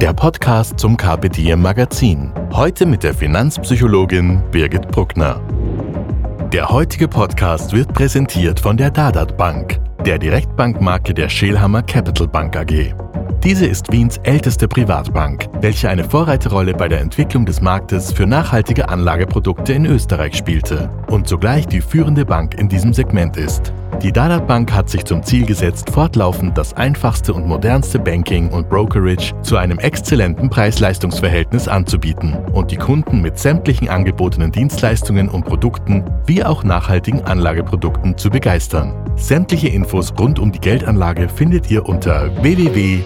der Podcast zum Diem Magazin. Heute mit der Finanzpsychologin Birgit Bruckner. Der heutige Podcast wird präsentiert von der Dadat Bank, der Direktbankmarke der Schelhammer Capital Bank AG. Diese ist Wiens älteste Privatbank, welche eine Vorreiterrolle bei der Entwicklung des Marktes für nachhaltige Anlageprodukte in Österreich spielte und zugleich die führende Bank in diesem Segment ist. Die Dadat Bank hat sich zum Ziel gesetzt, fortlaufend das einfachste und modernste Banking und Brokerage zu einem exzellenten Preis-Leistungs-Verhältnis anzubieten und die Kunden mit sämtlichen angebotenen Dienstleistungen und Produkten wie auch nachhaltigen Anlageprodukten zu begeistern. Sämtliche Infos rund um die Geldanlage findet ihr unter www.dad.at.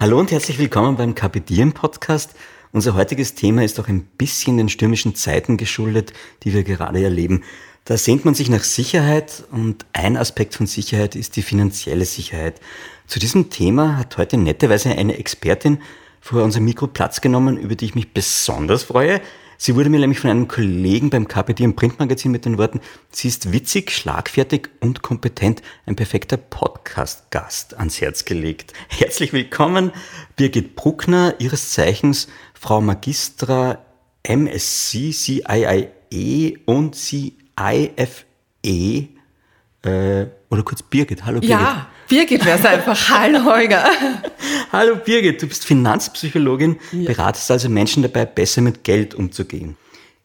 Hallo und herzlich willkommen beim Kapitieren Podcast. Unser heutiges Thema ist auch ein bisschen den stürmischen Zeiten geschuldet, die wir gerade erleben. Da sehnt man sich nach Sicherheit und ein Aspekt von Sicherheit ist die finanzielle Sicherheit. Zu diesem Thema hat heute netterweise eine Expertin vor unserem Mikro Platz genommen, über die ich mich besonders freue. Sie wurde mir nämlich von einem Kollegen beim KPD im Printmagazin mit den Worten, sie ist witzig, schlagfertig und kompetent, ein perfekter Podcast-Gast ans Herz gelegt. Herzlich willkommen, Birgit Bruckner, ihres Zeichens Frau Magistra MSc, CIIE und CIFE, äh, oder kurz Birgit. Hallo Birgit. Ja, Birgit wäre es einfach. Hallo Holger. Hallo Birgit, du bist Finanzpsychologin, ja. beratest also Menschen dabei, besser mit Geld umzugehen.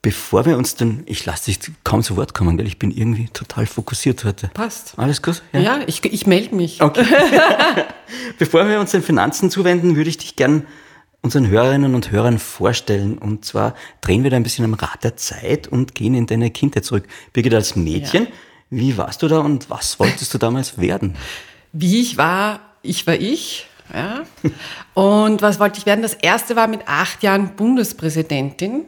Bevor wir uns dann, ich lasse dich kaum zu Wort kommen, gell? ich bin irgendwie total fokussiert heute. Passt. Alles gut? Ja, ja ich, ich melde mich. Okay. Bevor wir uns den Finanzen zuwenden, würde ich dich gern unseren Hörerinnen und Hörern vorstellen. Und zwar drehen wir da ein bisschen am Rad der Zeit und gehen in deine Kindheit zurück. Birgit, als Mädchen, ja. wie warst du da und was wolltest du damals werden? Wie ich war, ich war ich. Ja. Und was wollte ich werden? Das erste war mit acht Jahren Bundespräsidentin.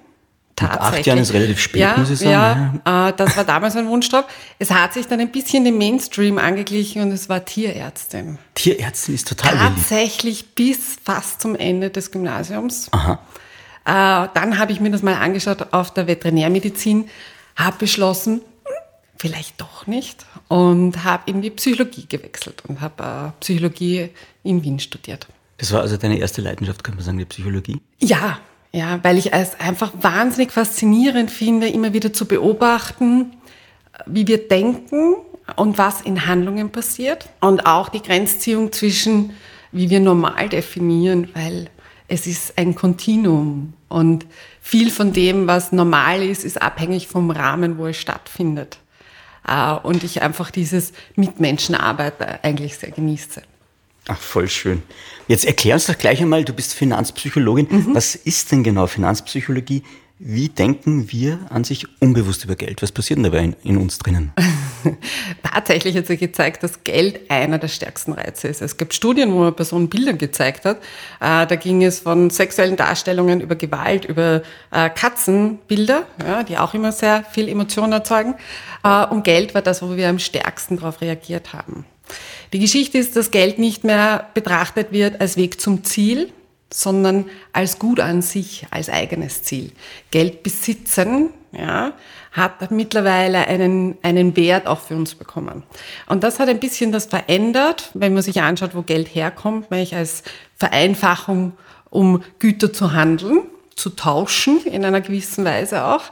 Tatsächlich. Mit acht Jahren ist relativ spät, ja, muss ich sagen. Ja. Äh, das war damals ein Wunschtraum. Es hat sich dann ein bisschen dem Mainstream angeglichen und es war Tierärztin. Tierärztin ist total Tatsächlich beliebt. bis fast zum Ende des Gymnasiums. Aha. Äh, dann habe ich mir das mal angeschaut auf der Veterinärmedizin, habe beschlossen, vielleicht doch nicht und habe in die Psychologie gewechselt und habe äh, Psychologie in Wien studiert. Das war also deine erste Leidenschaft, kann man sagen, die Psychologie? Ja, ja, weil ich es einfach wahnsinnig faszinierend finde, immer wieder zu beobachten, wie wir denken und was in Handlungen passiert und auch die Grenzziehung zwischen, wie wir normal definieren, weil es ist ein Kontinuum und viel von dem, was normal ist, ist abhängig vom Rahmen, wo es stattfindet. Äh, und ich einfach dieses Mitmenschenarbeit eigentlich sehr genieße. Ach, voll schön. Jetzt erklär uns doch gleich einmal, du bist Finanzpsychologin. Mhm. Was ist denn genau Finanzpsychologie? Wie denken wir an sich unbewusst über Geld? Was passiert denn dabei in, in uns drinnen? Tatsächlich hat sich gezeigt, dass Geld einer der stärksten Reize ist. Es gibt Studien, wo man Personen Bilder gezeigt hat. Äh, da ging es von sexuellen Darstellungen über Gewalt, über äh, Katzenbilder, ja, die auch immer sehr viel Emotionen erzeugen. Äh, und Geld war das, wo wir am stärksten darauf reagiert haben. Die Geschichte ist, dass Geld nicht mehr betrachtet wird als Weg zum Ziel, sondern als Gut an sich, als eigenes Ziel. Geld besitzen, ja, hat mittlerweile einen, einen Wert auch für uns bekommen. Und das hat ein bisschen das verändert, wenn man sich anschaut, wo Geld herkommt, nämlich als Vereinfachung, um Güter zu handeln, zu tauschen in einer gewissen Weise auch,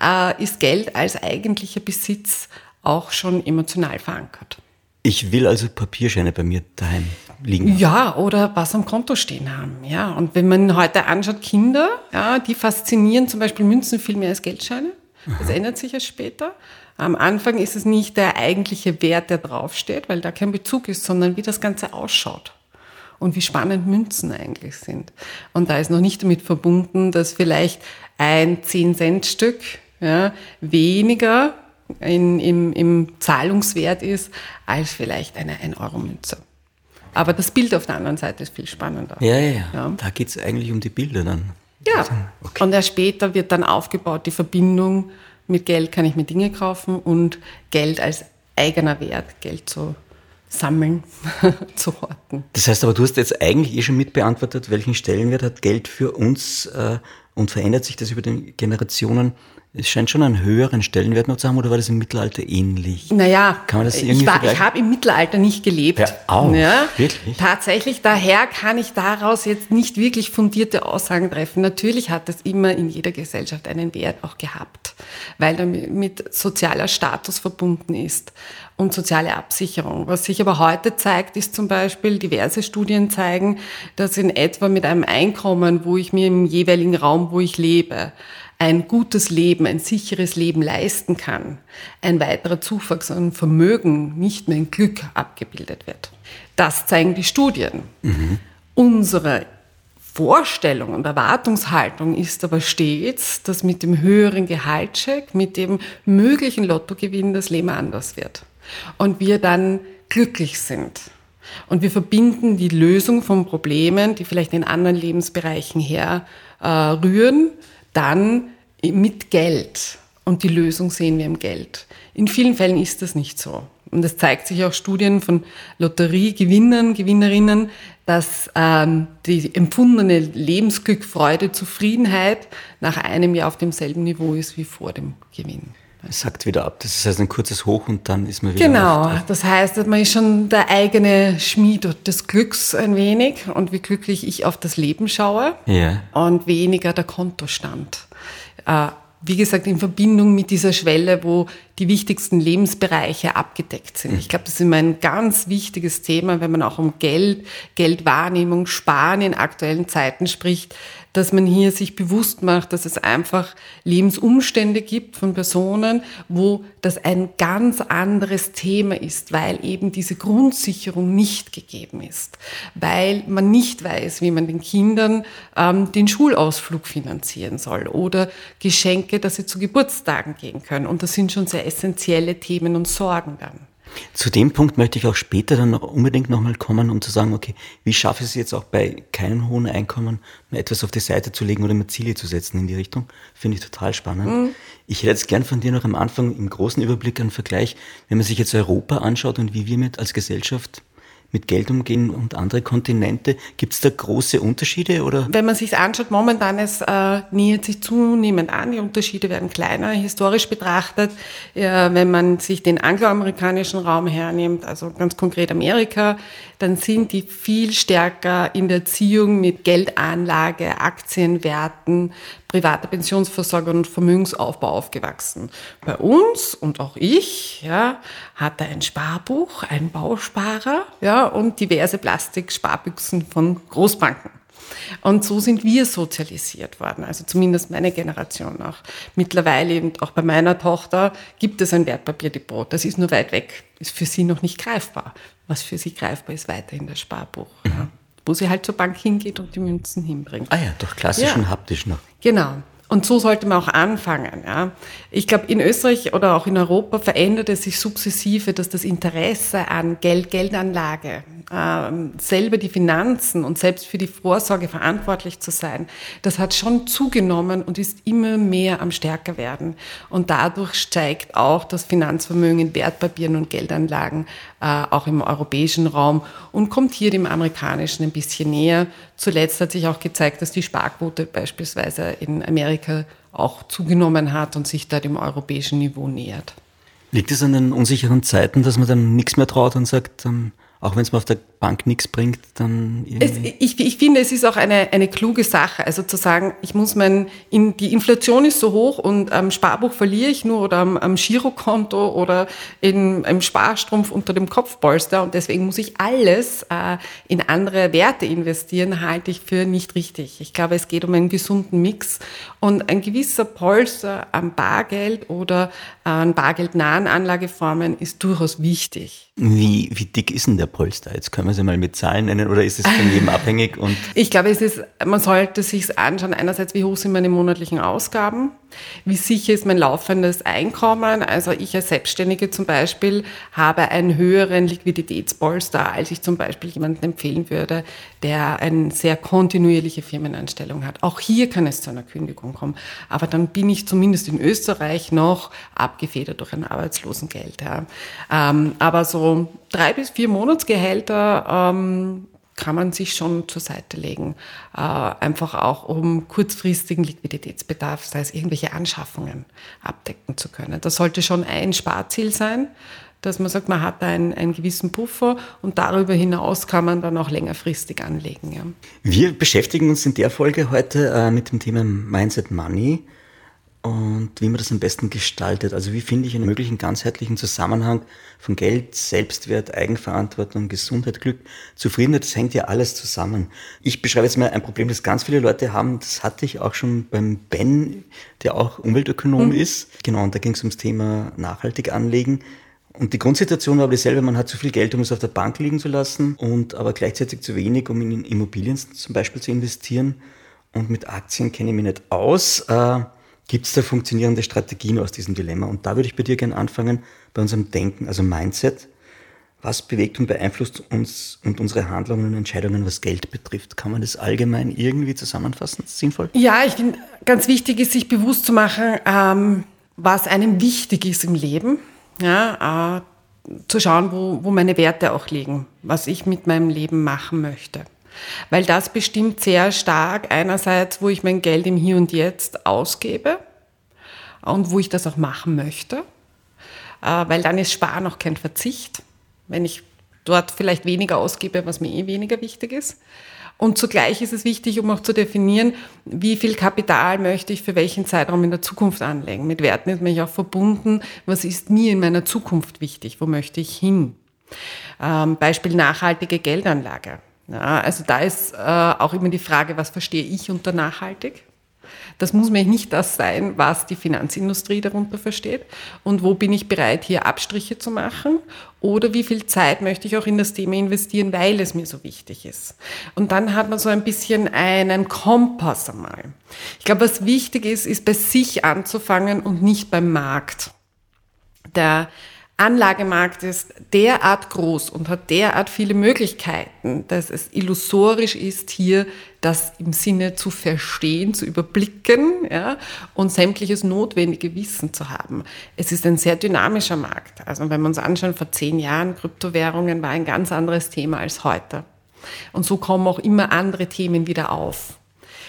äh, ist Geld als eigentlicher Besitz auch schon emotional verankert. Ich will also Papierscheine bei mir daheim liegen. Ja, oder was am Konto stehen haben. Ja, und wenn man heute anschaut, Kinder, ja, die faszinieren zum Beispiel Münzen viel mehr als Geldscheine. Das Aha. ändert sich ja später. Am Anfang ist es nicht der eigentliche Wert, der draufsteht, weil da kein Bezug ist, sondern wie das Ganze ausschaut und wie spannend Münzen eigentlich sind. Und da ist noch nicht damit verbunden, dass vielleicht ein 10-Cent-Stück ja, weniger in, im, im Zahlungswert ist als vielleicht eine 1-Euro-Münze. Aber das Bild auf der anderen Seite ist viel spannender. Ja, ja, ja. ja. Da geht es eigentlich um die Bilder dann. Ja. Okay. Und erst später wird dann aufgebaut die Verbindung mit Geld kann ich mir Dinge kaufen und Geld als eigener Wert, Geld zu sammeln, zu horten. Das heißt aber, du hast jetzt eigentlich eh schon mitbeantwortet, welchen Stellenwert hat Geld für uns äh, und verändert sich das über die Generationen? Es scheint schon einen höheren Stellenwert noch zu haben, oder war das im Mittelalter ähnlich? Naja, Kann man das irgendwie ich, war, ich habe im Mittelalter nicht gelebt. Ja, auch, ja, wirklich? Tatsächlich, daher kann ich daraus jetzt nicht wirklich fundierte Aussagen treffen. Natürlich hat das immer in jeder Gesellschaft einen Wert auch gehabt, weil damit mit sozialer Status verbunden ist und soziale Absicherung. Was sich aber heute zeigt, ist zum Beispiel, diverse Studien zeigen, dass in etwa mit einem Einkommen, wo ich mir im jeweiligen Raum, wo ich lebe, ein gutes Leben, ein sicheres Leben leisten kann, ein weiterer Zuwachs an Vermögen, nicht mehr in Glück abgebildet wird. Das zeigen die Studien. Mhm. Unsere Vorstellung und Erwartungshaltung ist aber stets, dass mit dem höheren Gehaltscheck, mit dem möglichen Lottogewinn das Leben anders wird. Und wir dann glücklich sind. Und wir verbinden die Lösung von Problemen, die vielleicht in anderen Lebensbereichen herrühren, äh, dann mit Geld. Und die Lösung sehen wir im Geld. In vielen Fällen ist das nicht so. Und das zeigt sich auch Studien von Lotteriegewinnern, Gewinnerinnen, dass ähm, die empfundene Lebensglück, Freude, Zufriedenheit nach einem Jahr auf demselben Niveau ist wie vor dem Gewinn. Es sagt wieder ab. Das heißt ein kurzes Hoch und dann ist man wieder. Genau. Das heißt, man ist schon der eigene Schmied des Glücks ein wenig und wie glücklich ich auf das Leben schaue ja. und weniger der Kontostand. Äh, wie gesagt, in Verbindung mit dieser Schwelle, wo die wichtigsten Lebensbereiche abgedeckt sind. Ich glaube, das ist immer ein ganz wichtiges Thema, wenn man auch um Geld, Geldwahrnehmung, Sparen in aktuellen Zeiten spricht, dass man hier sich bewusst macht, dass es einfach Lebensumstände gibt von Personen, wo das ein ganz anderes Thema ist, weil eben diese Grundsicherung nicht gegeben ist, weil man nicht weiß, wie man den Kindern ähm, den Schulausflug finanzieren soll oder Geschenke, dass sie zu Geburtstagen gehen können. Und das sind schon sehr essentielle Themen und Sorgen dann. Zu dem Punkt möchte ich auch später dann noch unbedingt nochmal kommen, um zu sagen, okay, wie schaffe ich es jetzt auch bei keinem hohen Einkommen, mal etwas auf die Seite zu legen oder mir Ziele zu setzen in die Richtung? Finde ich total spannend. Mhm. Ich hätte jetzt gern von dir noch am Anfang im großen Überblick einen Vergleich, wenn man sich jetzt Europa anschaut und wie wir mit als Gesellschaft mit Geld umgehen und andere Kontinente. Gibt es da große Unterschiede? Oder? Wenn man sich anschaut, momentan es äh, nähert sich zunehmend an, die Unterschiede werden kleiner, historisch betrachtet. Äh, wenn man sich den angloamerikanischen Raum hernimmt, also ganz konkret Amerika, dann sind die viel stärker in der Erziehung mit Geldanlage, Aktienwerten, privater Pensionsversorger und Vermögensaufbau aufgewachsen. Bei uns und auch ich, ja, hatte ein Sparbuch, ein Bausparer, ja, und diverse Plastiksparbüchsen von Großbanken. Und so sind wir sozialisiert worden, also zumindest meine Generation noch. Mittlerweile und auch bei meiner Tochter gibt es ein Wertpapierdepot. Das ist nur weit weg, ist für sie noch nicht greifbar. Was für sie greifbar ist, weiterhin das Sparbuch. Mhm. Ja wo sie halt zur Bank hingeht und die Münzen hinbringt. Ah ja, doch klassisch ja. und haptisch noch. Genau. Und so sollte man auch anfangen. Ja. Ich glaube, in Österreich oder auch in Europa verändert es sich sukzessive, dass das Interesse an Geld, Geldanlage, äh, selber die Finanzen und selbst für die Vorsorge verantwortlich zu sein, das hat schon zugenommen und ist immer mehr am stärker werden. Und dadurch steigt auch das Finanzvermögen in Wertpapieren und Geldanlagen auch im europäischen Raum und kommt hier dem amerikanischen ein bisschen näher. Zuletzt hat sich auch gezeigt, dass die Sparquote beispielsweise in Amerika auch zugenommen hat und sich da dem europäischen Niveau nähert. Liegt es an den unsicheren Zeiten, dass man dann nichts mehr traut und sagt, ähm, auch wenn es mir auf der Bank nichts bringt, dann es, ich, ich, finde, es ist auch eine, eine kluge Sache. Also zu sagen, ich muss mein, in, die Inflation ist so hoch und am Sparbuch verliere ich nur oder am, am Girokonto oder in einem Sparstrumpf unter dem Kopfpolster und deswegen muss ich alles äh, in andere Werte investieren, halte ich für nicht richtig. Ich glaube, es geht um einen gesunden Mix und ein gewisser Polster am Bargeld oder an bargeldnahen Anlageformen ist durchaus wichtig. Wie, wie dick ist denn der Polster? Jetzt können wir sie mal mit Zahlen nennen oder ist es von jedem abhängig? Und ich glaube, es ist, man sollte sich anschauen, einerseits, wie hoch sind meine monatlichen Ausgaben, wie sicher ist mein laufendes Einkommen. Also ich als Selbstständige zum Beispiel habe einen höheren Liquiditätspolster, als ich zum Beispiel jemanden empfehlen würde, der eine sehr kontinuierliche Firmenanstellung hat. Auch hier kann es zu einer Kündigung kommen. Aber dann bin ich zumindest in Österreich noch abgefedert durch ein Arbeitslosengeld. Ja. Ähm, aber so drei bis vier Monatsgehälter ähm, kann man sich schon zur Seite legen. Äh, einfach auch, um kurzfristigen Liquiditätsbedarf, sei es irgendwelche Anschaffungen, abdecken zu können. Das sollte schon ein Sparziel sein, dass man sagt, man hat einen, einen gewissen Puffer und darüber hinaus kann man dann auch längerfristig anlegen. Ja. Wir beschäftigen uns in der Folge heute äh, mit dem Thema Mindset Money und wie man das am besten gestaltet. Also wie finde ich einen möglichen ganzheitlichen Zusammenhang von Geld, Selbstwert, Eigenverantwortung, Gesundheit, Glück, Zufriedenheit, das hängt ja alles zusammen. Ich beschreibe jetzt mal ein Problem, das ganz viele Leute haben, das hatte ich auch schon beim Ben, der auch Umweltökonom mhm. ist. Genau, und da ging es ums Thema nachhaltig anlegen. Und die Grundsituation war aber dieselbe, man hat zu viel Geld, um es auf der Bank liegen zu lassen und aber gleichzeitig zu wenig, um in Immobilien zum Beispiel zu investieren. Und mit Aktien kenne ich mich nicht aus. Äh, Gibt es da funktionierende Strategien aus diesem Dilemma? Und da würde ich bei dir gerne anfangen, bei unserem Denken, also Mindset. Was bewegt und beeinflusst uns und unsere Handlungen und Entscheidungen, was Geld betrifft? Kann man das allgemein irgendwie zusammenfassen? Sinnvoll? Ja, ich finde, ganz wichtig ist, sich bewusst zu machen, ähm, was einem wichtig ist im Leben. Ja, äh, zu schauen, wo, wo meine Werte auch liegen, was ich mit meinem Leben machen möchte. Weil das bestimmt sehr stark einerseits, wo ich mein Geld im Hier und Jetzt ausgebe und wo ich das auch machen möchte. Äh, weil dann ist Sparen auch kein Verzicht. Wenn ich dort vielleicht weniger ausgebe, was mir eh weniger wichtig ist. Und zugleich ist es wichtig, um auch zu definieren, wie viel Kapital möchte ich für welchen Zeitraum in der Zukunft anlegen. Mit Werten ist mich auch verbunden, was ist mir in meiner Zukunft wichtig, wo möchte ich hin. Ähm, Beispiel nachhaltige Geldanlage. Ja, also da ist äh, auch immer die Frage, was verstehe ich unter nachhaltig? Das muss mir nicht das sein, was die Finanzindustrie darunter versteht. Und wo bin ich bereit, hier Abstriche zu machen? Oder wie viel Zeit möchte ich auch in das Thema investieren, weil es mir so wichtig ist? Und dann hat man so ein bisschen einen Kompass einmal. Ich glaube, was wichtig ist, ist bei sich anzufangen und nicht beim Markt. Der Anlagemarkt ist derart groß und hat derart viele Möglichkeiten, dass es illusorisch ist, hier das im Sinne zu verstehen, zu überblicken ja, und sämtliches notwendige Wissen zu haben. Es ist ein sehr dynamischer Markt. Also wenn wir uns anschauen, vor zehn Jahren, Kryptowährungen war ein ganz anderes Thema als heute. Und so kommen auch immer andere Themen wieder auf.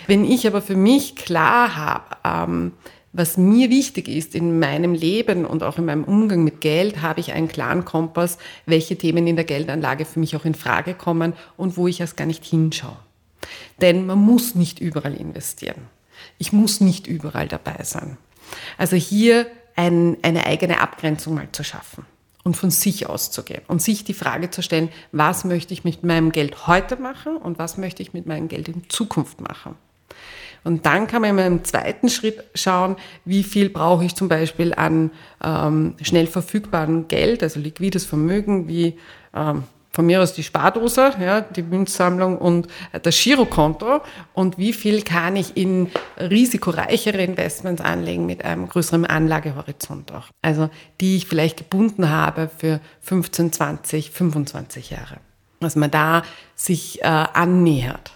Wenn ich aber für mich klar habe, ähm, was mir wichtig ist in meinem Leben und auch in meinem Umgang mit Geld, habe ich einen klaren Kompass, welche Themen in der Geldanlage für mich auch in Frage kommen und wo ich erst gar nicht hinschaue. Denn man muss nicht überall investieren. Ich muss nicht überall dabei sein. Also hier ein, eine eigene Abgrenzung mal zu schaffen und von sich auszugehen und sich die Frage zu stellen, was möchte ich mit meinem Geld heute machen und was möchte ich mit meinem Geld in Zukunft machen. Und dann kann man im zweiten Schritt schauen, wie viel brauche ich zum Beispiel an ähm, schnell verfügbarem Geld, also liquides Vermögen, wie ähm, von mir aus die Spardose, ja, die Münzsammlung und das Girokonto und wie viel kann ich in risikoreichere Investments anlegen mit einem größeren Anlagehorizont auch. Also die ich vielleicht gebunden habe für 15, 20, 25 Jahre. Dass man da sich äh, annähert.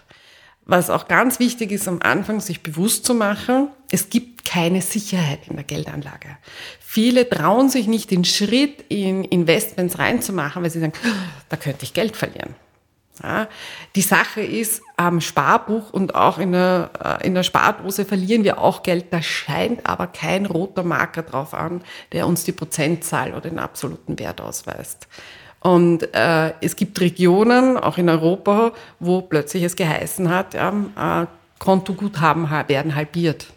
Was auch ganz wichtig ist, am Anfang sich bewusst zu machen, es gibt keine Sicherheit in der Geldanlage. Viele trauen sich nicht den Schritt in Investments reinzumachen, weil sie sagen, da könnte ich Geld verlieren. Ja, die Sache ist, am Sparbuch und auch in der, äh, in der Spardose verlieren wir auch Geld. Da scheint aber kein roter Marker drauf an, der uns die Prozentzahl oder den absoluten Wert ausweist. Und äh, es gibt Regionen, auch in Europa, wo plötzlich es geheißen hat, ja, äh, Kontoguthaben werden halbiert.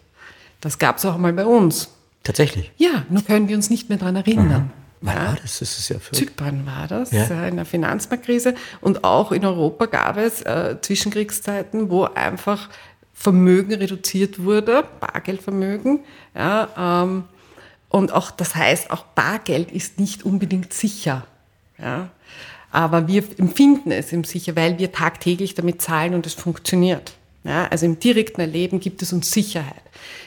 Das gab es auch mal bei uns. Tatsächlich? Ja, nur können wir uns nicht mehr daran erinnern. Wann ja. war das? Das ist ja verrückt. Zypern war das, ja. Äh, in der Finanzmarktkrise. Und auch in Europa gab es äh, Zwischenkriegszeiten, wo einfach Vermögen reduziert wurde, Bargeldvermögen. Ja, ähm, Und auch das heißt, auch Bargeld ist nicht unbedingt sicher. Ja? Aber wir empfinden es im sicher, weil wir tagtäglich damit zahlen und es funktioniert. Ja? Also im direkten Erleben gibt es uns Sicherheit.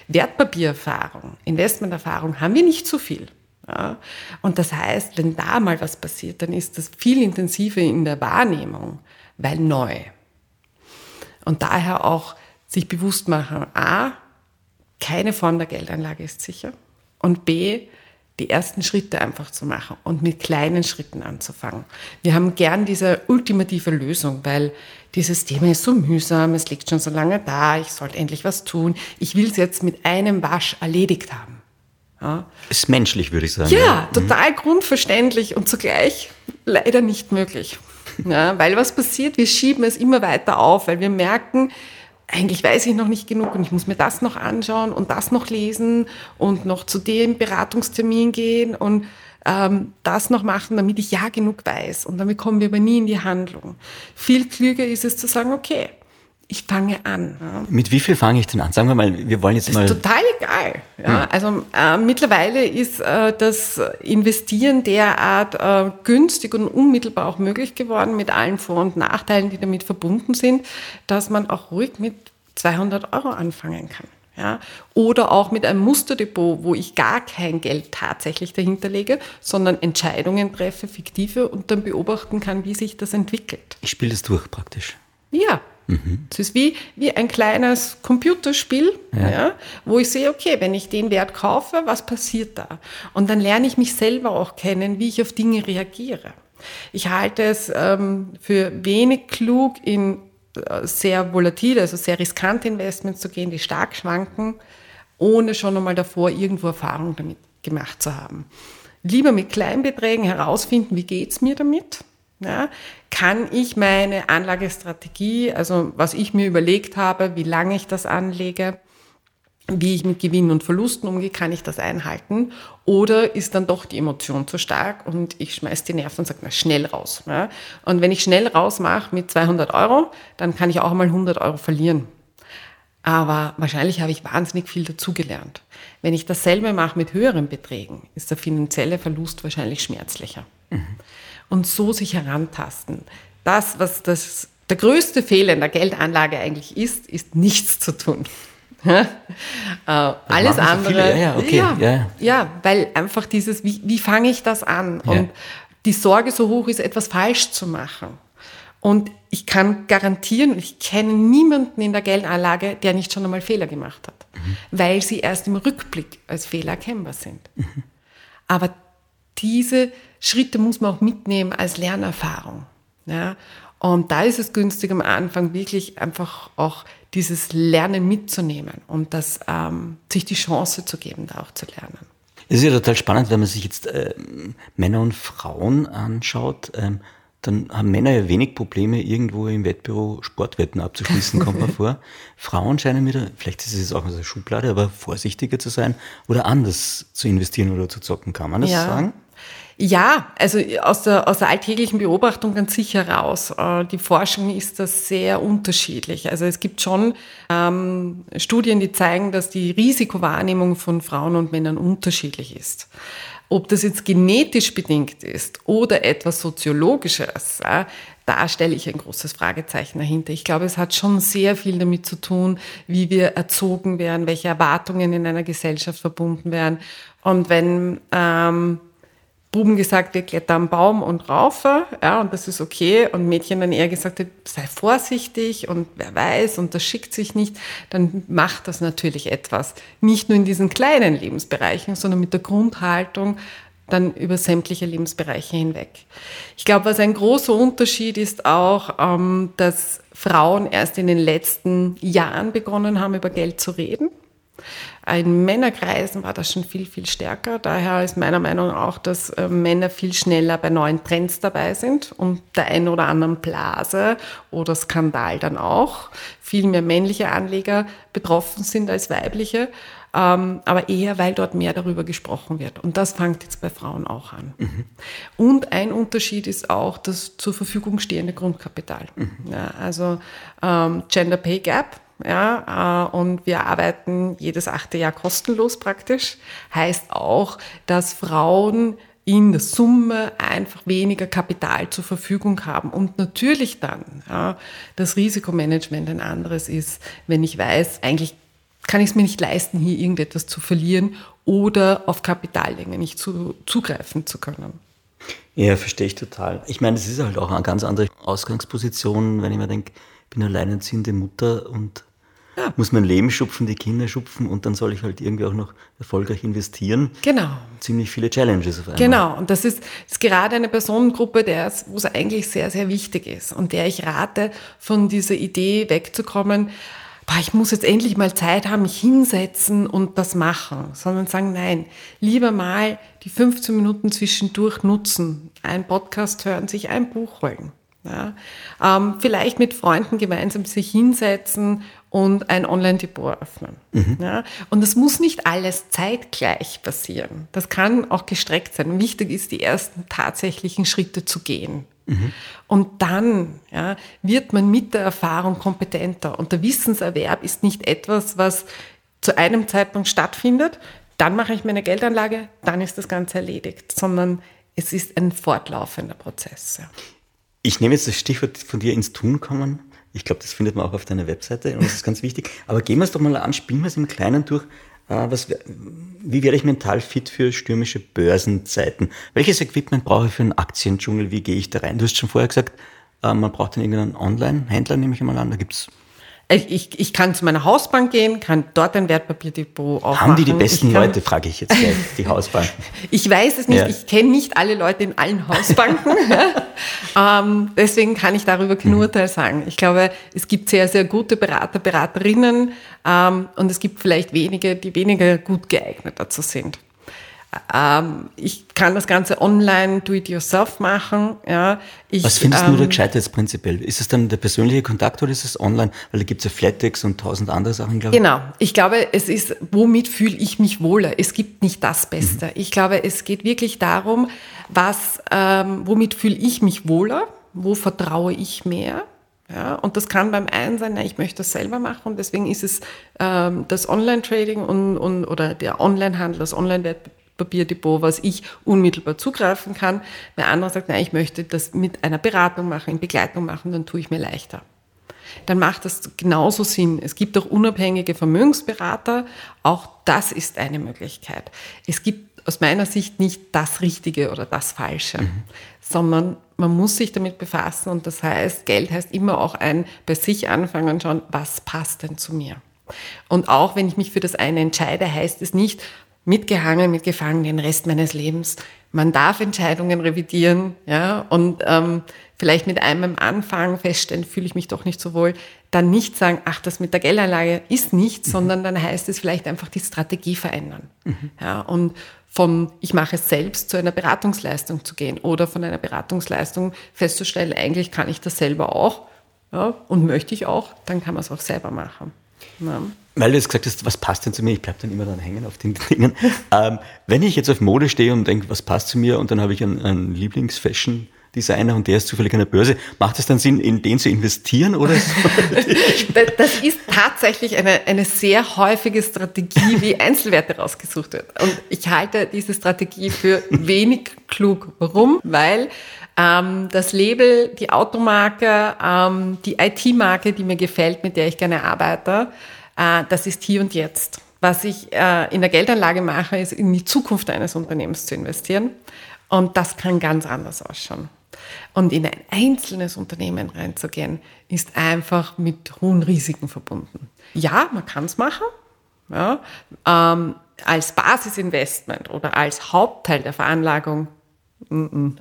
Wertpapiererfahrung, Investmenterfahrung haben wir nicht so viel. Ja? Und das heißt, wenn da mal was passiert, dann ist das viel intensiver in der Wahrnehmung, weil neu. Und daher auch sich bewusst machen, a, keine Form der Geldanlage ist sicher und b, die ersten Schritte einfach zu machen und mit kleinen Schritten anzufangen. Wir haben gern diese ultimative Lösung, weil dieses Thema ist so mühsam, es liegt schon so lange da, ich sollte endlich was tun, ich will es jetzt mit einem Wasch erledigt haben. Ja. Ist menschlich, würde ich sagen. Ja, ja. total mhm. grundverständlich und zugleich leider nicht möglich. Ja, weil was passiert? Wir schieben es immer weiter auf, weil wir merken, eigentlich weiß ich noch nicht genug und ich muss mir das noch anschauen und das noch lesen und noch zu dem Beratungstermin gehen und ähm, das noch machen, damit ich ja genug weiß. Und damit kommen wir aber nie in die Handlung. Viel klüger ist es zu sagen, okay, ich fange an. Ja. Mit wie viel fange ich denn an? Sagen wir mal, wir wollen jetzt das mal. Ist total egal. Ja. Hm. Also äh, mittlerweile ist äh, das Investieren derart äh, günstig und unmittelbar auch möglich geworden mit allen Vor- und Nachteilen, die damit verbunden sind, dass man auch ruhig mit 200 Euro anfangen kann. Ja, oder auch mit einem Musterdepot, wo ich gar kein Geld tatsächlich dahinter lege, sondern Entscheidungen treffe, fiktive, und dann beobachten kann, wie sich das entwickelt. Ich spiele das durch praktisch. Ja, Mhm. Es ist wie, wie ein kleines Computerspiel, ja. ja. wo ich sehe, okay, wenn ich den Wert kaufe, was passiert da? Und dann lerne ich mich selber auch kennen, wie ich auf Dinge reagiere. Ich halte es ähm, für wenig klug, in äh, sehr volatile, also sehr riskante Investments zu gehen, die stark schwanken, ohne schon einmal davor irgendwo Erfahrung damit gemacht zu haben. Lieber mit Kleinbeträgen herausfinden, wie geht's mir damit ja, kann ich meine Anlagestrategie, also was ich mir überlegt habe, wie lange ich das anlege, wie ich mit Gewinnen und Verlusten umgehe, kann ich das einhalten? Oder ist dann doch die Emotion zu stark und ich schmeiß die Nerven und sage, na, schnell raus. Ja? Und wenn ich schnell raus mache mit 200 Euro, dann kann ich auch mal 100 Euro verlieren. Aber wahrscheinlich habe ich wahnsinnig viel dazugelernt. Wenn ich dasselbe mache mit höheren Beträgen, ist der finanzielle Verlust wahrscheinlich schmerzlicher. Mhm und so sich herantasten. Das, was das, der größte Fehler in der Geldanlage eigentlich ist, ist nichts zu tun. äh, alles andere. Ja, ja, okay. ja, ja, ja, weil einfach dieses, wie, wie fange ich das an? Und die Sorge so hoch ist, etwas falsch zu machen. Und ich kann garantieren, ich kenne niemanden in der Geldanlage, der nicht schon einmal Fehler gemacht hat, mhm. weil sie erst im Rückblick als Fehler erkennbar sind. Mhm. Aber diese Schritte muss man auch mitnehmen als Lernerfahrung. Ja? Und da ist es günstig am Anfang wirklich einfach auch dieses Lernen mitzunehmen und das, ähm, sich die Chance zu geben, da auch zu lernen. Es ist ja total spannend, wenn man sich jetzt äh, Männer und Frauen anschaut. Ähm, dann haben Männer ja wenig Probleme, irgendwo im Wettbüro Sportwetten abzuschließen, kommt mir vor. Frauen scheinen mir da, vielleicht ist es auch eine Schublade, aber vorsichtiger zu sein oder anders zu investieren oder zu zocken. Kann man das ja. sagen? Ja, also aus der, aus der alltäglichen Beobachtung ganz sicher raus. Äh, die Forschung ist da sehr unterschiedlich. Also es gibt schon ähm, Studien, die zeigen, dass die Risikowahrnehmung von Frauen und Männern unterschiedlich ist. Ob das jetzt genetisch bedingt ist oder etwas Soziologisches, äh, da stelle ich ein großes Fragezeichen dahinter. Ich glaube, es hat schon sehr viel damit zu tun, wie wir erzogen werden, welche Erwartungen in einer Gesellschaft verbunden werden. Und wenn ähm, Buben gesagt wird, kletter am Baum und raufe, ja, und das ist okay, und Mädchen dann eher gesagt sei vorsichtig und wer weiß und das schickt sich nicht, dann macht das natürlich etwas. Nicht nur in diesen kleinen Lebensbereichen, sondern mit der Grundhaltung dann über sämtliche Lebensbereiche hinweg. Ich glaube, was ein großer Unterschied ist auch, ähm, dass Frauen erst in den letzten Jahren begonnen haben, über Geld zu reden. In Männerkreisen war das schon viel, viel stärker. Daher ist meiner Meinung nach auch, dass äh, Männer viel schneller bei neuen Trends dabei sind und der einen oder anderen Blase oder Skandal dann auch. Viel mehr männliche Anleger betroffen sind als weibliche, ähm, aber eher, weil dort mehr darüber gesprochen wird. Und das fängt jetzt bei Frauen auch an. Mhm. Und ein Unterschied ist auch das zur Verfügung stehende Grundkapital. Mhm. Ja, also ähm, Gender Pay Gap Ja, äh, und wir arbeiten jedes achte Jahr kostenlos praktisch. Heißt auch, dass Frauen in der Summe einfach weniger Kapital zur Verfügung haben. Und natürlich dann ja, das Risikomanagement ein anderes ist, wenn ich weiß, eigentlich kann ich es mir nicht leisten, hier irgendetwas zu verlieren oder auf Kapitallänge nicht zu, zugreifen zu können. Ja, verstehe ich total. Ich meine, es ist halt auch eine ganz andere Ausgangsposition, wenn ich mir denke, bin alleinerziehende Mutter und ja. muss mein Leben schupfen, die Kinder schupfen und dann soll ich halt irgendwie auch noch erfolgreich investieren. Genau. Ziemlich viele Challenges auf einmal. Genau, und das ist, ist gerade eine Personengruppe, wo es eigentlich sehr, sehr wichtig ist und der ich rate, von dieser Idee wegzukommen, boah, ich muss jetzt endlich mal Zeit haben, mich hinsetzen und das machen, sondern sagen, nein, lieber mal die 15 Minuten zwischendurch nutzen, einen Podcast hören, sich ein Buch holen. Ja, ähm, vielleicht mit Freunden gemeinsam sich hinsetzen und ein Online-Depot öffnen. Mhm. Ja, und das muss nicht alles zeitgleich passieren. Das kann auch gestreckt sein. Wichtig ist, die ersten tatsächlichen Schritte zu gehen. Mhm. Und dann ja, wird man mit der Erfahrung kompetenter. Und der Wissenserwerb ist nicht etwas, was zu einem Zeitpunkt stattfindet, dann mache ich meine Geldanlage, dann ist das Ganze erledigt, sondern es ist ein fortlaufender Prozess. Ja. Ich nehme jetzt das Stichwort von dir ins Tun kommen. Ich glaube, das findet man auch auf deiner Webseite und das ist ganz wichtig. Aber gehen wir es doch mal an, spielen wir es im Kleinen durch. Äh, was, wie werde ich mental fit für stürmische Börsenzeiten? Welches Equipment brauche ich für einen Aktiendschungel? Wie gehe ich da rein? Du hast schon vorher gesagt, äh, man braucht dann irgendeinen Online-Händler, nehme ich einmal an. Da gibt es ich, ich kann zu meiner Hausbank gehen, kann dort ein Wertpapierdepot aufmachen. Haben die die besten kann, Leute, frage ich jetzt gleich, die Hausbanken. ich weiß es nicht, ja. ich kenne nicht alle Leute in allen Hausbanken. ähm, deswegen kann ich darüber kein mhm. Urteil sagen. Ich glaube, es gibt sehr, sehr gute Berater, Beraterinnen ähm, und es gibt vielleicht wenige, die weniger gut geeignet dazu sind. Ähm, ich kann das Ganze online, do it yourself machen. Ja. Ich, Was findest ähm, du da gescheit jetzt prinzipiell? Ist es dann der persönliche Kontakt oder ist es online? Weil da gibt es ja Flattex und tausend andere Sachen, glaube ich. Genau. Ich glaube, es ist, womit fühle ich mich wohler? Es gibt nicht das Beste. Mhm. Ich glaube, es geht wirklich darum, was, ähm, womit fühle ich mich wohler? Wo vertraue ich mehr? Ja, und das kann beim einen sein, na, ich möchte das selber machen und deswegen ist es ähm, das Online-Trading und, und, oder der Online-Handel, das Online-Wettbewerb Papierdepot, was ich unmittelbar zugreifen kann. Der andere sagt, nein, ich möchte das mit einer Beratung machen, in Begleitung machen, dann tue ich mir leichter. Dann macht das genauso Sinn. Es gibt auch unabhängige Vermögensberater. Auch das ist eine Möglichkeit. Es gibt aus meiner Sicht nicht das Richtige oder das Falsche, mhm. sondern man muss sich damit befassen und das heißt, Geld heißt immer auch ein bei sich anfangen und schauen, was passt denn zu mir? Und auch wenn ich mich für das eine entscheide, heißt es nicht, mitgehangen, mitgefangen den Rest meines Lebens. Man darf Entscheidungen revidieren, ja, und ähm, vielleicht mit einem Anfang feststellen, fühle ich mich doch nicht so wohl, dann nicht sagen, ach, das mit der Geldanlage ist nichts, mhm. sondern dann heißt es vielleicht einfach die Strategie verändern. Mhm. Ja, und von ich mache es selbst zu einer Beratungsleistung zu gehen oder von einer Beratungsleistung festzustellen, eigentlich kann ich das selber auch ja, und möchte ich auch, dann kann man es auch selber machen. Ja. Weil du jetzt gesagt hast, was passt denn zu mir? Ich bleibe dann immer dann hängen auf den Dingen. ähm, wenn ich jetzt auf Mode stehe und denke, was passt zu mir, und dann habe ich einen, einen Lieblings-Fashion- Designer und der ist zufällig an der Börse. Macht es dann Sinn, in den zu investieren oder so? das ist tatsächlich eine, eine sehr häufige Strategie, wie Einzelwerte rausgesucht wird. Und ich halte diese Strategie für wenig klug. Warum? Weil ähm, das Label, die Automarke, ähm, die IT-Marke, die mir gefällt, mit der ich gerne arbeite, das ist hier und jetzt. Was ich äh, in der Geldanlage mache, ist in die Zukunft eines Unternehmens zu investieren. Und das kann ganz anders ausschauen. Und in ein einzelnes Unternehmen reinzugehen, ist einfach mit hohen Risiken verbunden. Ja, man kann es machen. Ja, ähm, als Basisinvestment oder als Hauptteil der Veranlagung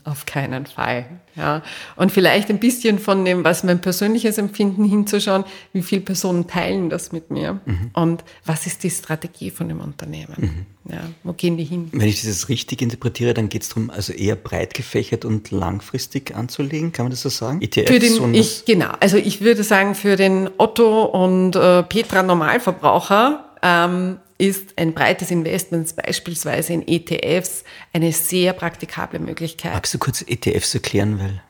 auf keinen Fall. Ja. Und vielleicht ein bisschen von dem, was mein persönliches Empfinden hinzuschauen, wie viele Personen teilen das mit mir mhm. und was ist die Strategie von dem Unternehmen. Mhm. Ja, wo gehen die hin? Wenn ich das richtig interpretiere, dann geht es darum, also eher breit gefächert und langfristig anzulegen, kann man das so sagen? ETFs für den, ich, genau, also ich würde sagen, für den Otto und äh, Petra Normalverbraucher ähm, ist ein breites Investment beispielsweise in ETFs eine sehr praktikable Möglichkeit. Magst du kurz ETFs erklären, weil?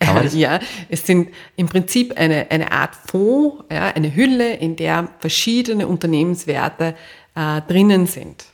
Das? Ja, es sind im Prinzip eine, eine Art Fonds, ja, eine Hülle, in der verschiedene Unternehmenswerte äh, drinnen sind.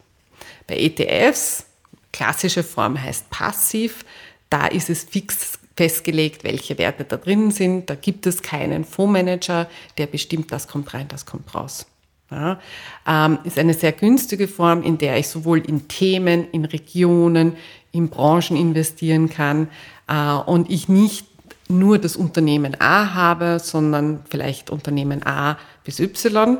Bei ETFs, klassische Form heißt passiv, da ist es fix festgelegt, welche Werte da drin sind. Da gibt es keinen Fondsmanager, der bestimmt, das kommt rein, das kommt raus. Ja, ähm, ist eine sehr günstige Form, in der ich sowohl in Themen, in Regionen, in Branchen investieren kann äh, und ich nicht nur das Unternehmen A habe, sondern vielleicht Unternehmen A bis Y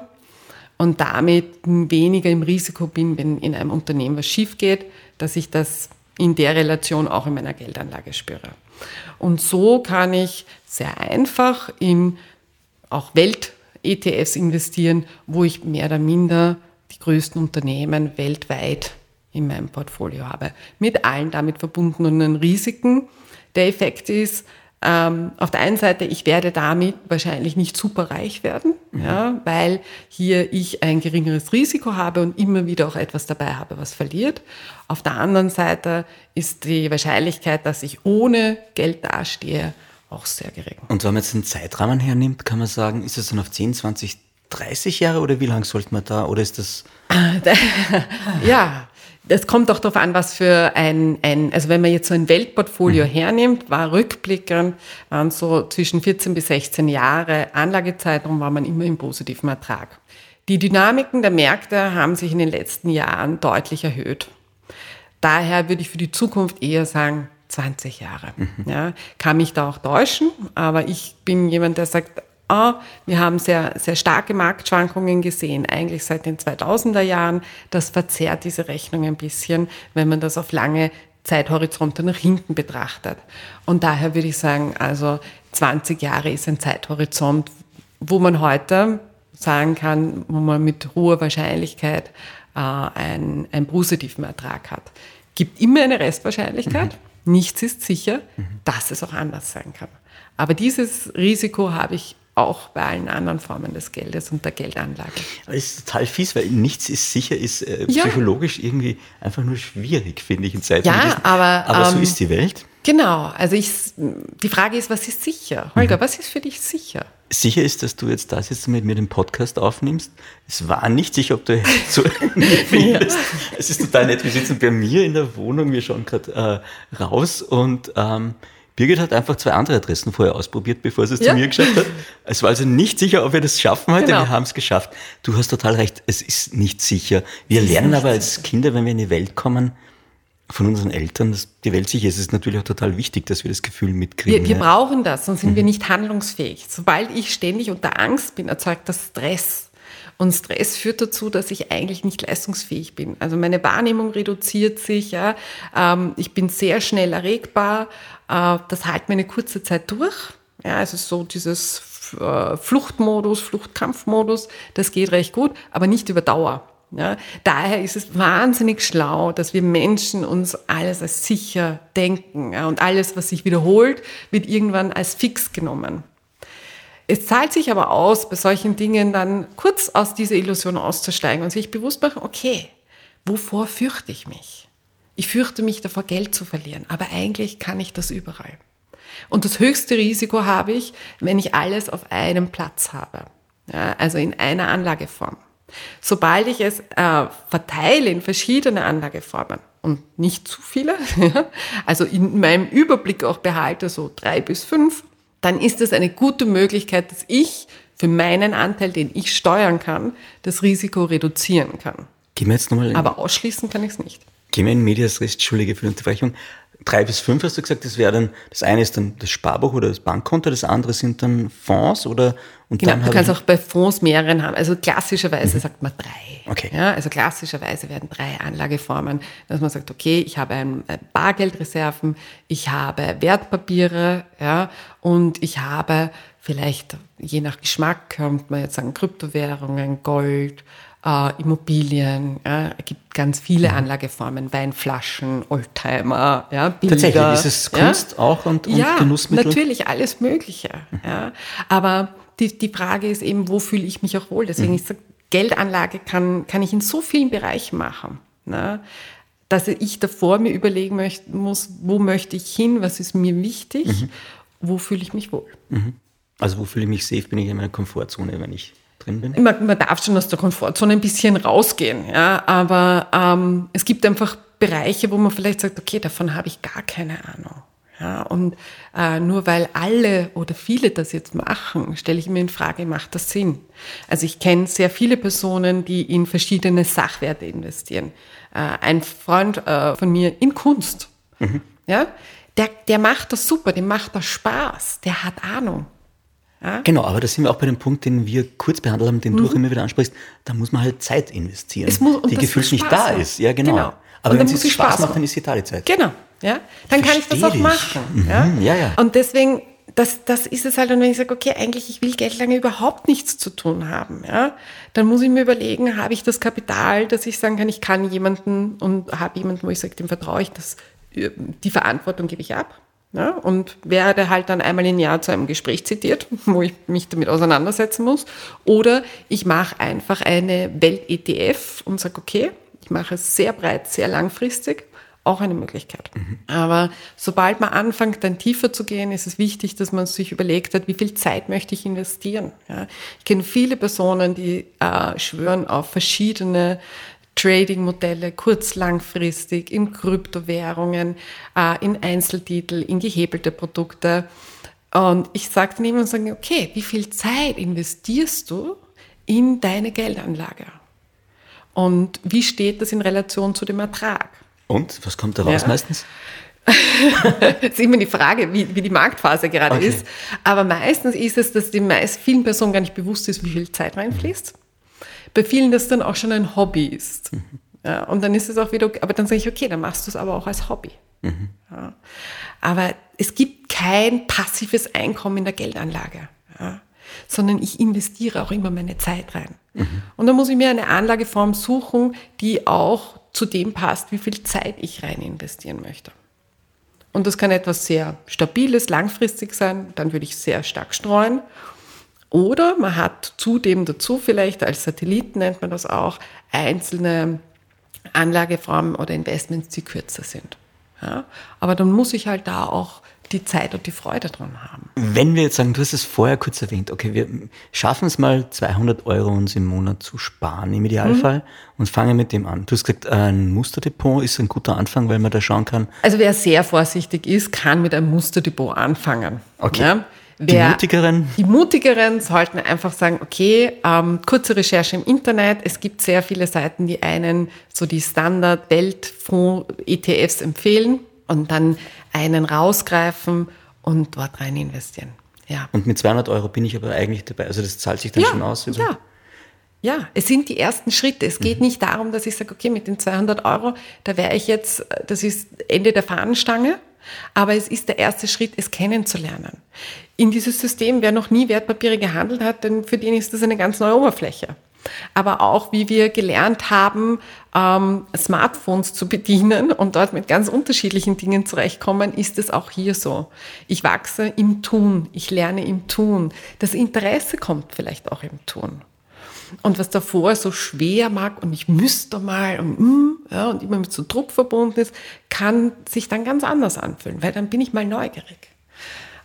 und damit weniger im Risiko bin, wenn in einem Unternehmen was schief geht, dass ich das in der Relation auch in meiner Geldanlage spüre. Und so kann ich sehr einfach in auch Welt-ETFs investieren, wo ich mehr oder minder die größten Unternehmen weltweit in meinem Portfolio habe. Mit allen damit verbundenen Risiken. Der Effekt ist, ähm, auf der einen Seite, ich werde damit wahrscheinlich nicht super reich werden, mhm. ja, weil hier ich ein geringeres Risiko habe und immer wieder auch etwas dabei habe, was verliert. Auf der anderen Seite ist die Wahrscheinlichkeit, dass ich ohne Geld dastehe, auch sehr gering. Und wenn man jetzt einen Zeitrahmen hernimmt, kann man sagen, ist es dann auf 10, 20, 30 Jahre oder wie lange sollte man da, oder ist das? ja, das kommt auch darauf an, was für ein, ein, also wenn man jetzt so ein Weltportfolio mhm. hernimmt, war rückblickend, waren so zwischen 14 bis 16 Jahre Anlagezeitraum, war man immer im positiven Ertrag. Die Dynamiken der Märkte haben sich in den letzten Jahren deutlich erhöht. Daher würde ich für die Zukunft eher sagen, 20 Jahre. Mhm. Ja, kann mich da auch täuschen, aber ich bin jemand, der sagt, Ah, wir haben sehr, sehr starke Marktschwankungen gesehen, eigentlich seit den 2000er Jahren. Das verzerrt diese Rechnung ein bisschen, wenn man das auf lange Zeithorizonte nach hinten betrachtet. Und daher würde ich sagen, also 20 Jahre ist ein Zeithorizont, wo man heute sagen kann, wo man mit hoher Wahrscheinlichkeit äh, einen, einen positiven Ertrag hat. Gibt immer eine Restwahrscheinlichkeit. Mhm. Nichts ist sicher, mhm. dass es auch anders sein kann. Aber dieses Risiko habe ich auch bei allen anderen Formen des Geldes und der Geldanlage. Das ist total fies, weil nichts ist sicher, ist äh, ja. psychologisch irgendwie einfach nur schwierig, finde ich in Zeiten. Ja, aber, aber ähm, so ist die Welt. Genau, also ich, die Frage ist, was ist sicher? Holger, mhm. was ist für dich sicher? Sicher ist, dass du jetzt das jetzt mit mir den Podcast aufnimmst. Es war nicht sicher, ob du zu mir findest. Es ist total nett. Wir sitzen bei mir in der Wohnung, wir schauen gerade äh, raus und ähm, Birgit hat einfach zwei andere Adressen vorher ausprobiert, bevor sie es ja. zu mir geschafft hat. Es war also nicht sicher, ob wir das schaffen heute. Genau. Wir haben es geschafft. Du hast total recht. Es ist nicht sicher. Wir lernen aber als Kinder, wenn wir in die Welt kommen, von unseren Eltern, dass die Welt sicher ist. Es ist natürlich auch total wichtig, dass wir das Gefühl mitkriegen. Wir, wir brauchen das, sonst sind mhm. wir nicht handlungsfähig. Sobald ich ständig unter Angst bin, erzeugt das Stress. Und Stress führt dazu, dass ich eigentlich nicht leistungsfähig bin. Also meine Wahrnehmung reduziert sich. Ja. Ähm, ich bin sehr schnell erregbar. Äh, das hält mir eine kurze Zeit durch. Ja, also so dieses äh, Fluchtmodus, Fluchtkampfmodus, das geht recht gut, aber nicht über Dauer. Ja, daher ist es wahnsinnig schlau, dass wir Menschen uns alles als sicher denken ja, und alles, was sich wiederholt, wird irgendwann als fix genommen. Es zahlt sich aber aus, bei solchen Dingen dann kurz aus dieser Illusion auszusteigen und sich bewusst machen, okay, wovor fürchte ich mich? Ich fürchte mich davor, Geld zu verlieren, aber eigentlich kann ich das überall. Und das höchste Risiko habe ich, wenn ich alles auf einem Platz habe, ja, also in einer Anlageform. Sobald ich es äh, verteile in verschiedene Anlageformen und nicht zu viele, also in meinem Überblick auch behalte, so drei bis fünf, dann ist es eine gute Möglichkeit, dass ich für meinen Anteil, den ich steuern kann, das Risiko reduzieren kann. Gehen wir jetzt nochmal Aber ausschließen kann ich es nicht. Gehen wir in Medias Res, Entschuldige für die Unterbrechung. Drei bis fünf hast du gesagt, das wäre dann, das eine ist dann das Sparbuch oder das Bankkonto, das andere sind dann Fonds oder und genau, du kannst auch bei Fonds mehreren haben. Also klassischerweise mhm. sagt man drei. Okay. Ja, also klassischerweise werden drei Anlageformen, dass man sagt, okay, ich habe ein Bargeldreserven, ich habe Wertpapiere, ja, und ich habe vielleicht, je nach Geschmack, könnte man jetzt sagen, Kryptowährungen, Gold, äh, Immobilien. Ja, es gibt ganz viele mhm. Anlageformen, Weinflaschen, Oldtimer, ja, Bilder. Tatsächlich, ist es Kunst ja? auch und, und ja, Genussmittel? natürlich, alles Mögliche. Mhm. Ja. Aber die, die Frage ist eben, wo fühle ich mich auch wohl? Deswegen, mhm. ich sage, Geldanlage kann, kann ich in so vielen Bereichen machen. Ne? dass ich davor mir überlegen möchte, muss, wo möchte ich hin, was ist mir wichtig. Mhm. wo fühle ich mich wohl. Also wo fühle ich mich safe, bin ich in meiner Komfortzone, wenn ich drin bin? Man, man darf schon aus der Komfortzone ein bisschen rausgehen, ja, aber ähm, es gibt einfach Bereiche, wo man vielleicht sagt, okay, davon habe ich gar keine Ahnung. Ja, und äh, nur weil alle oder viele das jetzt machen, stelle ich mir in Frage, macht das Sinn? Also ich kenne sehr viele Personen, die in verschiedene Sachwerte investieren. Äh, ein Freund äh, von mir in Kunst, mhm. ja, der, der macht das super, dem macht das Spaß, der hat Ahnung. Ja? Genau, aber da sind wir auch bei dem Punkt, den wir kurz behandelt haben, den mhm. du auch immer wieder ansprichst. Da muss man halt Zeit investieren, muss, die gefühlt nicht da ist. Ja, genau. genau. Aber und wenn es Spaß, Spaß macht, dann ist die da die Zeit. Genau. Ja, dann kann ich das auch machen. Mhm. Ja? ja, ja. Und deswegen, das, das ist es halt, und wenn ich sage, okay, eigentlich, ich will Geld lange überhaupt nichts zu tun haben, ja, dann muss ich mir überlegen, habe ich das Kapital, dass ich sagen kann, ich kann jemanden und habe jemanden, wo ich sage, dem vertraue ich, das, die Verantwortung gebe ich ab. Ja, und werde halt dann einmal im Jahr zu einem Gespräch zitiert, wo ich mich damit auseinandersetzen muss. Oder ich mache einfach eine Welt-ETF und sage, okay, ich mache es sehr breit, sehr langfristig auch eine Möglichkeit. Mhm. Aber sobald man anfängt, dann tiefer zu gehen, ist es wichtig, dass man sich überlegt hat, wie viel Zeit möchte ich investieren. Ja, ich kenne viele Personen, die äh, schwören auf verschiedene Trading-Modelle, kurz-, langfristig, in Kryptowährungen, äh, in Einzeltitel, in gehebelte Produkte. Und ich sagte ihnen und sage, okay, wie viel Zeit investierst du in deine Geldanlage? Und wie steht das in Relation zu dem Ertrag? Und was kommt da raus ja. meistens? das ist immer die Frage, wie, wie die Marktphase gerade okay. ist. Aber meistens ist es, dass den meist, vielen Personen gar nicht bewusst ist, wie viel Zeit reinfließt. Mhm. Bei vielen das dann auch schon ein Hobby ist. Mhm. Ja, und dann ist es auch wieder, aber dann sage ich, okay, dann machst du es aber auch als Hobby. Mhm. Ja. Aber es gibt kein passives Einkommen in der Geldanlage, ja, sondern ich investiere auch immer meine Zeit rein. Mhm. Und dann muss ich mir eine Anlageform suchen, die auch zu dem passt, wie viel Zeit ich rein investieren möchte. Und das kann etwas sehr Stabiles, langfristig sein, dann würde ich sehr stark streuen. Oder man hat zudem dazu vielleicht, als Satelliten nennt man das auch, einzelne Anlageformen oder Investments, die kürzer sind. Ja? Aber dann muss ich halt da auch die Zeit und die Freude dran haben. Wenn wir jetzt sagen, du hast es vorher kurz erwähnt, okay, wir schaffen es mal 200 Euro uns im Monat zu sparen, im Idealfall, mhm. und fangen mit dem an. Du hast gesagt, ein Musterdepot ist ein guter Anfang, weil man da schauen kann. Also wer sehr vorsichtig ist, kann mit einem Musterdepot anfangen. Okay. Ja? Wer, die Mutigeren? Die Mutigeren sollten einfach sagen, okay, ähm, kurze Recherche im Internet. Es gibt sehr viele Seiten, die einen so die Standard-Weltfonds-ETFs empfehlen und dann einen rausgreifen und dort rein investieren. Ja. Und mit 200 Euro bin ich aber eigentlich dabei. Also das zahlt sich dann ja, schon aus. Ja. Ja, es sind die ersten Schritte. Es geht mhm. nicht darum, dass ich sage, okay, mit den 200 Euro, da wäre ich jetzt, das ist Ende der Fahnenstange, aber es ist der erste Schritt, es kennenzulernen. In dieses System, wer noch nie Wertpapiere gehandelt hat, denn für den ist das eine ganz neue Oberfläche aber auch wie wir gelernt haben, ähm, Smartphones zu bedienen und dort mit ganz unterschiedlichen Dingen zurechtkommen, ist es auch hier so. Ich wachse im Tun, ich lerne im Tun. Das Interesse kommt vielleicht auch im Tun. Und was davor so schwer mag und ich müsste mal und, mm, ja, und immer mit so Druck verbunden ist, kann sich dann ganz anders anfühlen, weil dann bin ich mal neugierig.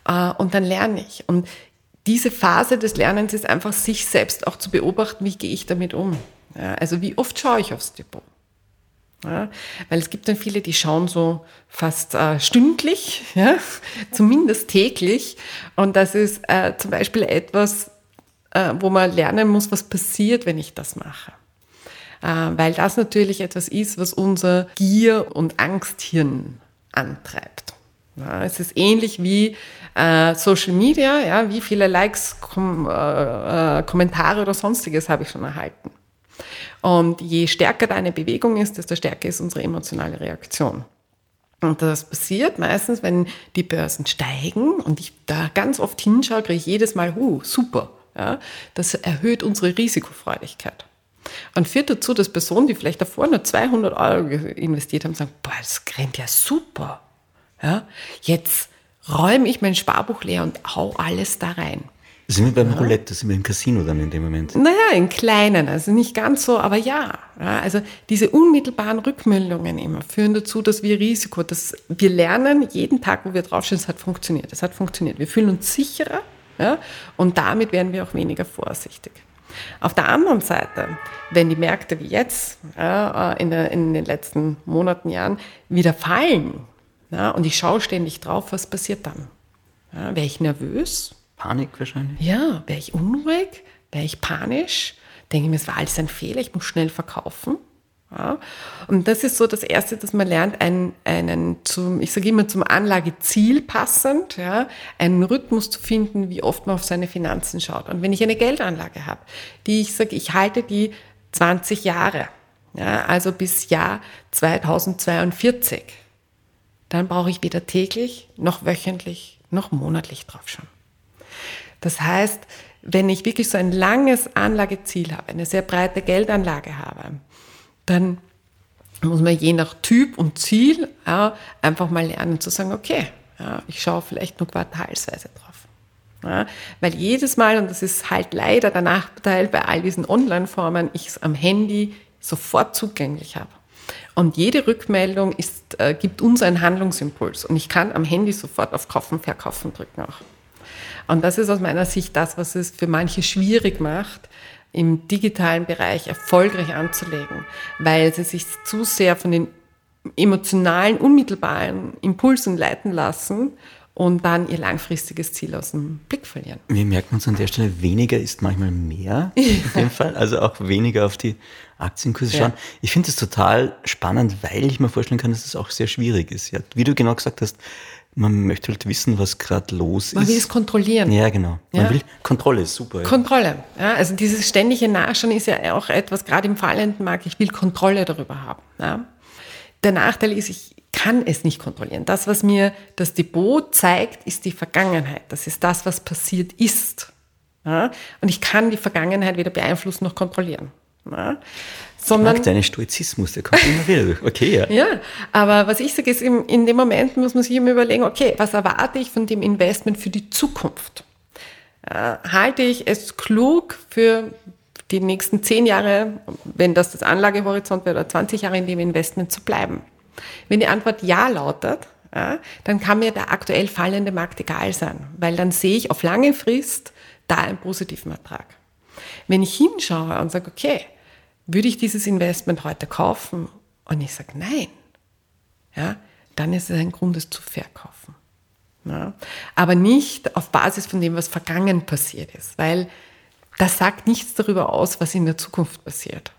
Äh, und dann lerne ich. Und diese Phase des Lernens ist einfach, sich selbst auch zu beobachten, wie gehe ich damit um. Ja, also wie oft schaue ich aufs Depot. Ja, weil es gibt dann viele, die schauen so fast äh, stündlich, ja, zumindest täglich. Und das ist äh, zum Beispiel etwas, äh, wo man lernen muss, was passiert, wenn ich das mache. Äh, weil das natürlich etwas ist, was unser Gier- und Angsthirn antreibt. Ja, es ist ähnlich wie äh, Social Media, ja, wie viele Likes, kom äh, äh, Kommentare oder sonstiges habe ich schon erhalten. Und je stärker deine Bewegung ist, desto stärker ist unsere emotionale Reaktion. Und das passiert meistens, wenn die Börsen steigen und ich da ganz oft hinschaue, kriege ich jedes Mal, uh, super. Ja, das erhöht unsere Risikofreudigkeit. Und führt dazu, dass Personen, die vielleicht davor nur 200 Euro investiert haben, sagen, boah, das rennt ja super. Ja, jetzt räume ich mein Sparbuch leer und hau alles da rein. Sind wir beim Roulette, da sind wir im Casino dann in dem Moment. Naja, in kleinen, also nicht ganz so, aber ja. ja. Also diese unmittelbaren Rückmeldungen immer führen dazu, dass wir Risiko, dass wir lernen, jeden Tag, wo wir draufstehen, es hat funktioniert, es hat funktioniert. Wir fühlen uns sicherer ja, und damit werden wir auch weniger vorsichtig. Auf der anderen Seite, wenn die Märkte wie jetzt ja, in, der, in, den letzten Monaten, Jahren wieder fallen ja, und ich schaue ständig drauf, was passiert dann? Ja, Wäre ich nervös? Panik wahrscheinlich? Ja, wäre ich unruhig? Wäre ich panisch? Denke ich mir, es war alles ein Fehler, ich muss schnell verkaufen. Ja. Und das ist so das Erste, dass man lernt, einen, einen zum, ich sage immer zum Anlageziel passend, ja, einen Rhythmus zu finden, wie oft man auf seine Finanzen schaut. Und wenn ich eine Geldanlage habe, die ich sage, ich halte die 20 Jahre, ja, also bis Jahr 2042, dann brauche ich weder täglich noch wöchentlich noch monatlich drauf schauen. Das heißt, wenn ich wirklich so ein langes Anlageziel habe, eine sehr breite Geldanlage habe, dann muss man je nach Typ und Ziel ja, einfach mal lernen zu sagen, okay, ja, ich schaue vielleicht nur quartalsweise drauf. Ja, weil jedes Mal, und das ist halt leider der Nachteil bei all diesen Online-Formen, ich es am Handy sofort zugänglich habe. Und jede Rückmeldung ist, äh, gibt uns einen Handlungsimpuls. Und ich kann am Handy sofort auf Kaufen, Verkaufen drücken auch. Und das ist aus meiner Sicht das, was es für manche schwierig macht, im digitalen Bereich erfolgreich anzulegen, weil sie sich zu sehr von den emotionalen, unmittelbaren Impulsen leiten lassen und dann ihr langfristiges Ziel aus dem Blick verlieren. Wir merken uns an der Stelle, weniger ist manchmal mehr in dem Fall, also auch weniger auf die Aktienkurse schauen. Ja. Ich finde es total spannend, weil ich mir vorstellen kann, dass es auch sehr schwierig ist. Ja, wie du genau gesagt hast, man möchte halt wissen, was gerade los man ist. Man will es kontrollieren. Ja, genau. Man ja. will Kontrolle, ist super. Ja. Kontrolle. Ja, also dieses ständige Nachschauen ist ja auch etwas, gerade im fallenden Markt, ich will Kontrolle darüber haben. Ja. Der Nachteil ist, ich kann es nicht kontrollieren. Das, was mir das Depot zeigt, ist die Vergangenheit. Das ist das, was passiert ist. Und ich kann die Vergangenheit weder beeinflussen noch kontrollieren. Sondern, ich mag deinen Stoizismus, der kommt immer wieder. Okay, ja. ja, aber was ich sage, ist, in dem Moment muss man sich immer überlegen, okay, was erwarte ich von dem Investment für die Zukunft? Äh, halte ich es klug für die nächsten zehn Jahre, wenn das das Anlagehorizont wäre, oder 20 Jahre in dem Investment zu bleiben? Wenn die Antwort ja lautet, ja, dann kann mir der aktuell fallende Markt egal sein, weil dann sehe ich auf lange Frist da einen positiven Ertrag. Wenn ich hinschaue und sage, okay, würde ich dieses Investment heute kaufen? Und ich sage nein, ja, dann ist es ein Grund, es zu verkaufen. Ja. Aber nicht auf Basis von dem, was vergangen passiert ist, weil das sagt nichts darüber aus, was in der Zukunft passiert.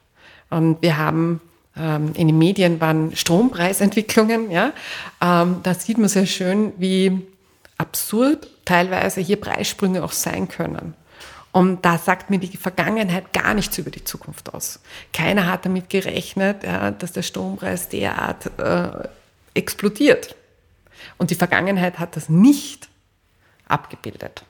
Und wir haben ähm, in den Medien waren Strompreisentwicklungen, ja, ähm, da sieht man sehr schön, wie absurd teilweise hier Preissprünge auch sein können. Und da sagt mir die Vergangenheit gar nichts über die Zukunft aus. Keiner hat damit gerechnet, ja, dass der Strompreis derart äh, explodiert. Und die Vergangenheit hat das nicht abgebildet.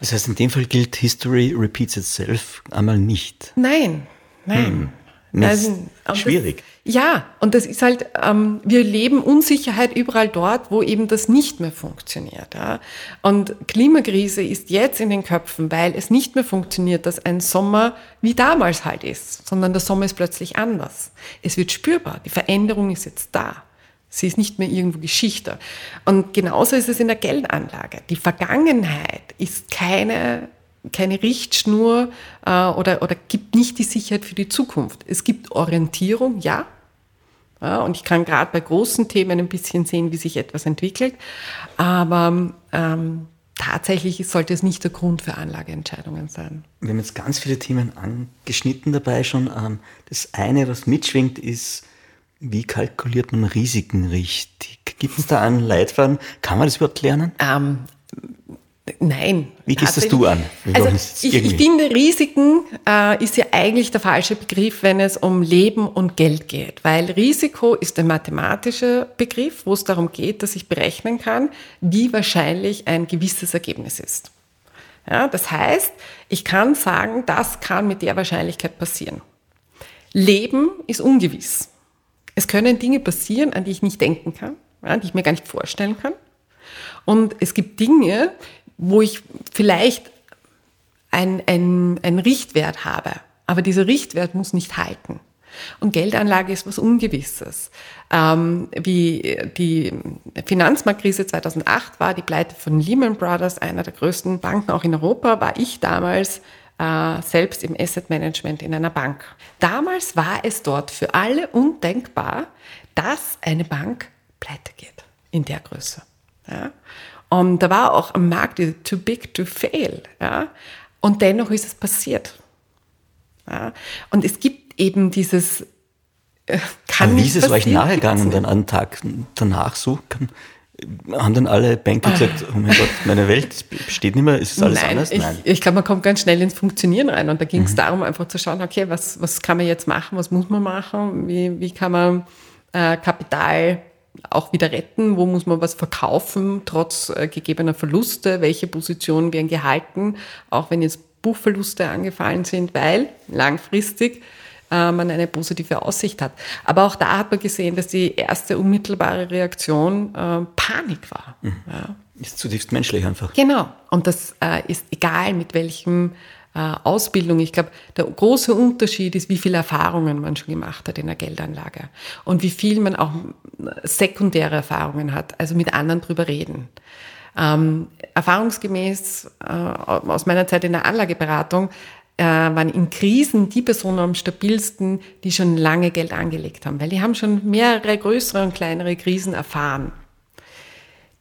Das heißt, in dem Fall gilt History repeats itself einmal nicht. Nein, nein. Hm. Also, schwierig. Das, ja, und das ist halt, ähm, wir leben Unsicherheit überall dort, wo eben das nicht mehr funktioniert. Ja. Und Klimakrise ist jetzt in den Köpfen, weil es nicht mehr funktioniert, dass ein Sommer wie damals halt ist, sondern der Sommer ist plötzlich anders. Es wird spürbar, die Veränderung ist jetzt da. Sie ist nicht mehr irgendwo Geschichte. Und genauso ist es in der Geldanlage. Die Vergangenheit ist keine keine Richtschnur äh, oder, oder gibt nicht die Sicherheit für die Zukunft. Es gibt Orientierung, ja. Ja und ich kann gerade bei großen Themen ein bisschen sehen, wie sich etwas entwickelt. Aber ähm, tatsächlich sollte es nicht der Grund für Anlageentscheidungen sein. Wir haben jetzt ganz viele Themen angeschnitten dabei schon. Ähm, das eine, was mitschwingt, ist, wie kalkuliert man Risiken richtig? Gibt es da einen Leitfaden? Kann man das überhaupt lernen? Ähm, Nein. Wie gehst das du an? Also ich, ich, finde, Risiken äh, ist ja eigentlich der falsche Begriff, wenn es um Leben und Geld geht. Weil Risiko ist ein mathematischer Begriff, wo es darum geht, dass ich berechnen kann, wie wahrscheinlich ein gewisses Ergebnis ist. Ja, das heißt, ich kann sagen, das kann mit der Wahrscheinlichkeit passieren. Leben ist ungewiss. Es können Dinge passieren, an die ich nicht denken kann, ja, die ich mir gar nicht vorstellen kann. Und es gibt Dinge, wo ich vielleicht ein, ein, ein Richtwert habe. Aber dieser Richtwert muss nicht halten. Und Geldanlage ist was Ungewisses. Ähm, wie die Finanzmarktkrise 2008 war, die Pleite von Lehman Brothers, einer der größten Banken auch in Europa, war ich damals äh, selbst im Asset Management in einer Bank. Damals war es dort für alle undenkbar, dass eine Bank pleite geht in der Größe. Ja? Und da war auch am Markt too big to fail. Ja? Und dennoch ist es passiert. Ja? Und es gibt eben dieses äh, kann Aber wie ist es euch nahegegangen dann einen Tag danach so? Kann, haben dann alle Banker gesagt, oh mein Gott, meine Welt besteht nicht mehr, ist es alles Nein, anders? Nein, ich, ich glaube, man kommt ganz schnell ins Funktionieren rein und da ging es mhm. darum, einfach zu schauen, okay, was, was kann man jetzt machen, was muss man machen, wie, wie kann man äh, Kapital auch wieder retten, wo muss man was verkaufen, trotz äh, gegebener Verluste, welche Positionen werden gehalten, auch wenn jetzt Buchverluste angefallen sind, weil langfristig äh, man eine positive Aussicht hat. Aber auch da hat man gesehen, dass die erste unmittelbare Reaktion äh, Panik war. Mhm. Ja. Ist zutiefst menschlich einfach. Genau. Und das äh, ist egal, mit welchem Ausbildung. Ich glaube, der große Unterschied ist, wie viele Erfahrungen man schon gemacht hat in der Geldanlage und wie viel man auch sekundäre Erfahrungen hat, also mit anderen drüber reden. Ähm, erfahrungsgemäß äh, aus meiner Zeit in der Anlageberatung äh, waren in Krisen die Personen am stabilsten, die schon lange Geld angelegt haben, weil die haben schon mehrere größere und kleinere Krisen erfahren.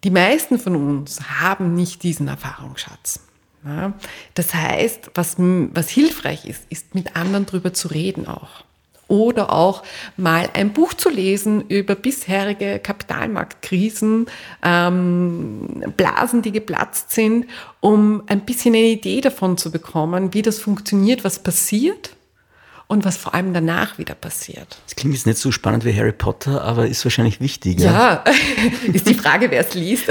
Die meisten von uns haben nicht diesen Erfahrungsschatz. Ja, das heißt, was, was hilfreich ist, ist mit anderen drüber zu reden auch. Oder auch mal ein Buch zu lesen über bisherige Kapitalmarktkrisen, ähm, Blasen, die geplatzt sind, um ein bisschen eine Idee davon zu bekommen, wie das funktioniert, was passiert und was vor allem danach wieder passiert. Das klingt jetzt nicht so spannend wie Harry Potter, aber ist wahrscheinlich wichtig. Ja, ist die Frage, wer es liest.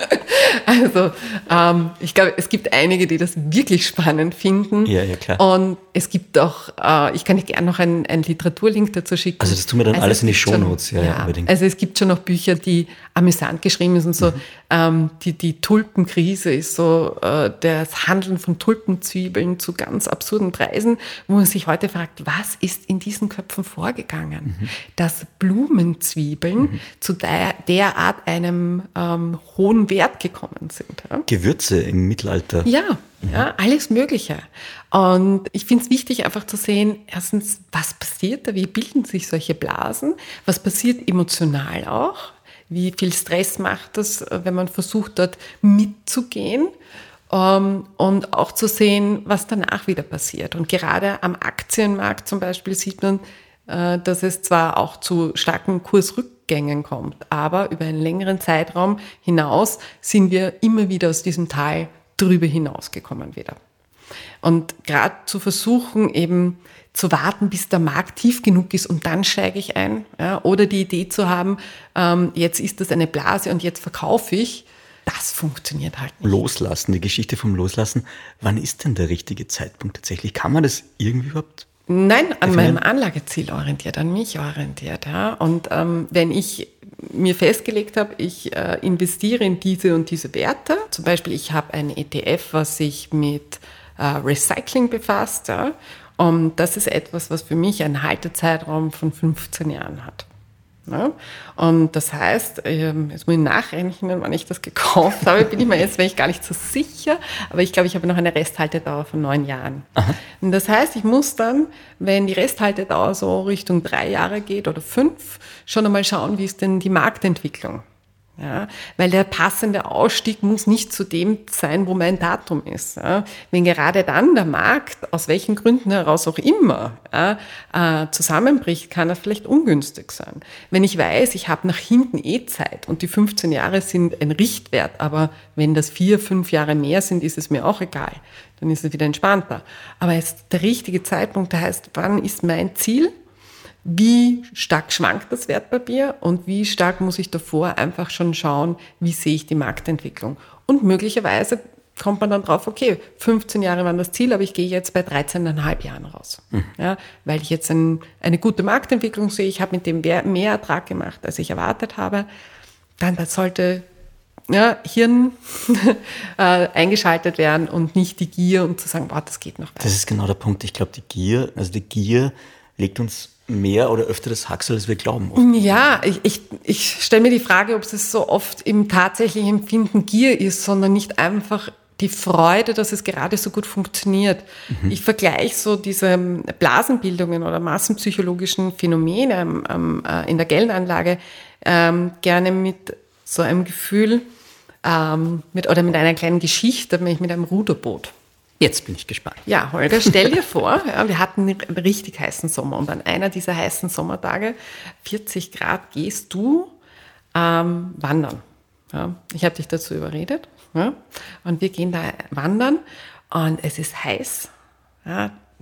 also ähm, ich glaube, es gibt einige, die das wirklich spannend finden. Ja, ja, klar. Und es gibt auch, äh, ich kann dir gerne noch einen, einen Literaturlink dazu schicken. Also das tun wir dann also alles in die Shownotes, ja, ja, unbedingt. Also es gibt schon noch Bücher, die amüsant geschrieben sind, so mhm. ähm, die, die Tulpenkrise ist so äh, das Handeln von Tulpenzwiebeln zu ganz absurden Preisen, wo man sich heute fragt, was ist in diesen Köpfen vorgegangen? Mhm. Dass Blumenzwiebeln mhm. zu der, derart einem ähm, hohen Wert gekommen sind. Ja? Gewürze im Mittelalter. Ja, mhm. ja alles Mögliche. Und ich finde es wichtig, einfach zu sehen, erstens, was passiert da, wie bilden sich solche Blasen, was passiert emotional auch, wie viel Stress macht das, wenn man versucht, dort mitzugehen. Um, ähm, und auch zu sehen, was danach wieder passiert. Und gerade am Aktienmarkt zum Beispiel sieht man, äh, dass es zwar auch zu starken Kursrückgängen kommt, aber über einen längeren Zeitraum hinaus sind wir immer wieder aus diesem Tal drüber hinausgekommen wieder. Und gerade zu versuchen, eben zu warten, bis der Markt tief genug ist und dann steige ich ein. Ja, oder die Idee zu haben, ähm, jetzt ist das eine Blase und jetzt verkaufe ich, das funktioniert halt nicht. Loslassen, die Geschichte vom Loslassen. Wann ist denn der richtige Zeitpunkt tatsächlich? Kann man das irgendwie überhaupt? Nein, an meinem Anlageziel orientiert, an mich orientiert. Ja. Und ähm, wenn ich mir festgelegt habe, ich äh, investiere in diese und diese Werte, zum Beispiel ich habe ein ETF, was sich mit äh, Recycling befasst. Ja? Und das ist etwas, was für mich einen Haltezeitraum von 15 Jahren hat. Ja? Und das heißt, ähm, jetzt muss ich nachrechnen, wann ich das gekauft habe, bin ich mir jetzt ich gar nicht so sicher, aber ich glaube, ich habe noch eine Resthaltedauer von neun Jahren. Aha. Und das heißt, ich muss dann, wenn die Resthaltedauer so Richtung drei Jahre geht oder fünf, schon einmal schauen, wie ist denn die Marktentwicklung. Ja, weil der passende Ausstieg muss nicht zu dem sein, wo mein Datum ist. Ja. Wenn gerade dann der Markt, aus welchen Gründen heraus auch immer, ja, äh, zusammenbricht, kann das vielleicht ungünstig sein. Wenn ich weiß, ich habe nach hinten eh Zeit und die 15 Jahre sind ein Richtwert, aber wenn das vier, fünf Jahre mehr sind, ist es mir auch egal. Dann ist es wieder entspannter. Aber jetzt der richtige Zeitpunkt, der heißt, wann ist mein Ziel? Wie stark schwankt das Wertpapier und wie stark muss ich davor einfach schon schauen, wie sehe ich die Marktentwicklung. Und möglicherweise kommt man dann drauf, okay, 15 Jahre waren das Ziel, aber ich gehe jetzt bei 13,5 Jahren raus. Mhm. Ja, weil ich jetzt ein, eine gute Marktentwicklung sehe, ich habe mit dem mehr Ertrag gemacht, als ich erwartet habe, dann sollte ja, Hirn äh, eingeschaltet werden und nicht die Gier und zu sagen, boah, das geht noch weiter. Das ist genau der Punkt. Ich glaube, die Gier, also die Gier legt uns mehr oder öfter das Haxel, als wir glauben. Oft. Ja, ich, ich, ich stelle mir die Frage, ob es so oft im tatsächlichen Empfinden Gier ist, sondern nicht einfach die Freude, dass es gerade so gut funktioniert. Mhm. Ich vergleiche so diese Blasenbildungen oder massenpsychologischen Phänomene ähm, äh, in der Geldanlage ähm, gerne mit so einem Gefühl ähm, mit, oder mit einer kleinen Geschichte, nämlich mit einem Ruderboot. Jetzt bin ich gespannt. Ja, Holger, stell dir vor, ja, wir hatten einen richtig heißen Sommer und an einer dieser heißen Sommertage, 40 Grad, gehst du ähm, wandern. Ja, ich habe dich dazu überredet ja, und wir gehen da wandern und es ist heiß.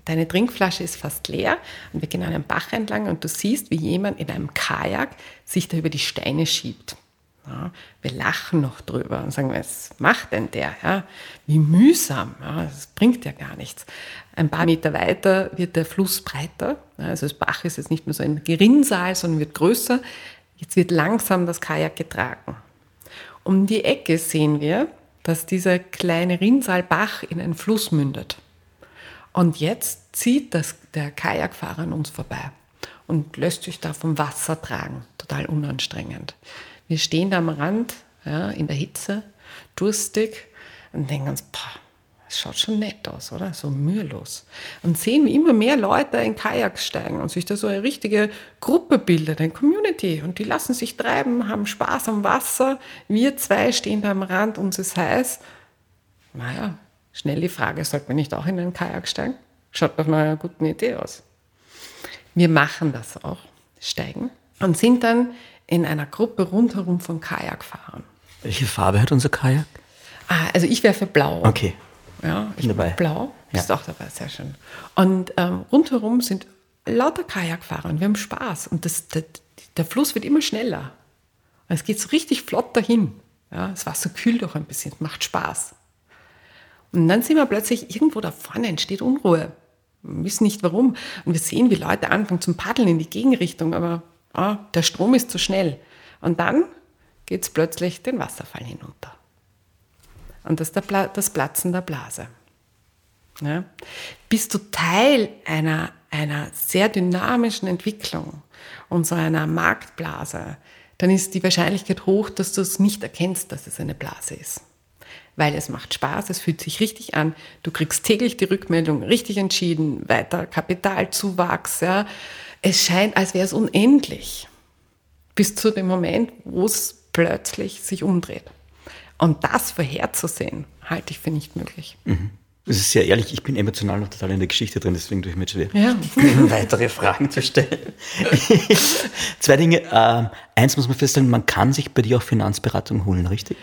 Deine Trinkflasche ist fast leer und wir gehen an einem Bach entlang und du siehst, wie jemand in einem Kajak sich da über die Steine schiebt. Ja, wir lachen noch drüber und sagen, was macht denn der? Ja, wie mühsam, ja, das bringt ja gar nichts. Ein paar Meter weiter wird der Fluss breiter, also das Bach ist jetzt nicht mehr so ein Gerinnsal, sondern wird größer. Jetzt wird langsam das Kajak getragen. Um die Ecke sehen wir, dass dieser kleine Rinnsalbach in einen Fluss mündet. Und jetzt zieht das, der Kajakfahrer an uns vorbei und lässt sich da vom Wasser tragen. Total unanstrengend. Wir stehen da am Rand, ja, in der Hitze, durstig und denken uns, boah, das schaut schon nett aus, oder? So mühelos. Und sehen, wie immer mehr Leute in Kajaks steigen und sich da so eine richtige Gruppe bildet, eine Community. Und die lassen sich treiben, haben Spaß am Wasser. Wir zwei stehen da am Rand, uns ist heiß. Naja, schnell die Frage, sollte man nicht auch in einen Kajak steigen? Schaut doch mal einer guten Idee aus. Wir machen das auch, steigen und sind dann in einer Gruppe rundherum von Kajakfahrern. Welche Farbe hat unser Kajak? Ah, also ich wäre für blau. Okay. Ja, ich bin dabei. Blau. Bist ja. auch dabei, sehr schön. Und ähm, rundherum sind lauter Kajakfahrer und wir haben Spaß. Und das, der, der Fluss wird immer schneller. Und es geht so richtig flott dahin. Ja, das Wasser kühlt auch ein bisschen, es macht Spaß. Und dann sehen wir plötzlich, irgendwo da vorne entsteht Unruhe. Wir wissen nicht warum. Und wir sehen, wie Leute anfangen zum Paddeln in die Gegenrichtung, aber ah, der Strom ist zu schnell. Und dann geht es plötzlich den Wasserfall hinunter. Und das ist das Platzen der Blase. Ja? Bist du Teil einer, einer sehr dynamischen Entwicklung und so einer Marktblase, dann ist die Wahrscheinlichkeit hoch, dass du es nicht erkennst, dass es eine Blase ist. Weil es macht Spaß, es fühlt sich richtig an, du kriegst täglich die Rückmeldung, richtig entschieden, weiter Kapitalzuwachs, ja, es scheint, als wäre es unendlich. Bis zu dem Moment, wo es plötzlich sich umdreht. Und das vorherzusehen, halte ich für nicht möglich. Mhm. Das ist sehr ehrlich, ich bin emotional noch total in der Geschichte drin, deswegen tue ich mir schwer, ja. weitere Fragen zu stellen. Zwei Dinge. Ähm, eins muss man feststellen, man kann sich bei dir auch Finanzberatung holen, richtig?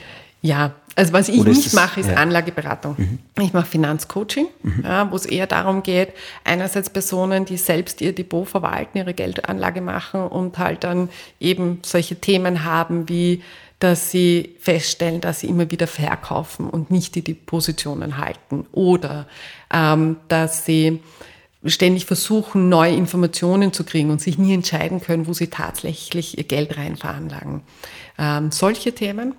Ja, also was ich nicht das, mache, ist ja. Anlageberatung. Mhm. Ich mache Finanzcoaching, mhm. ja, wo es eher darum geht, einerseits Personen, die selbst ihr Depot verwalten, ihre Geldanlage machen und halt dann eben solche Themen haben wie dass sie feststellen, dass sie immer wieder verkaufen und nicht die, die Positionen halten oder ähm, dass sie ständig versuchen, neue Informationen zu kriegen und sich nie entscheiden können, wo sie tatsächlich ihr Geld rein veranlagen. Ähm, solche Themen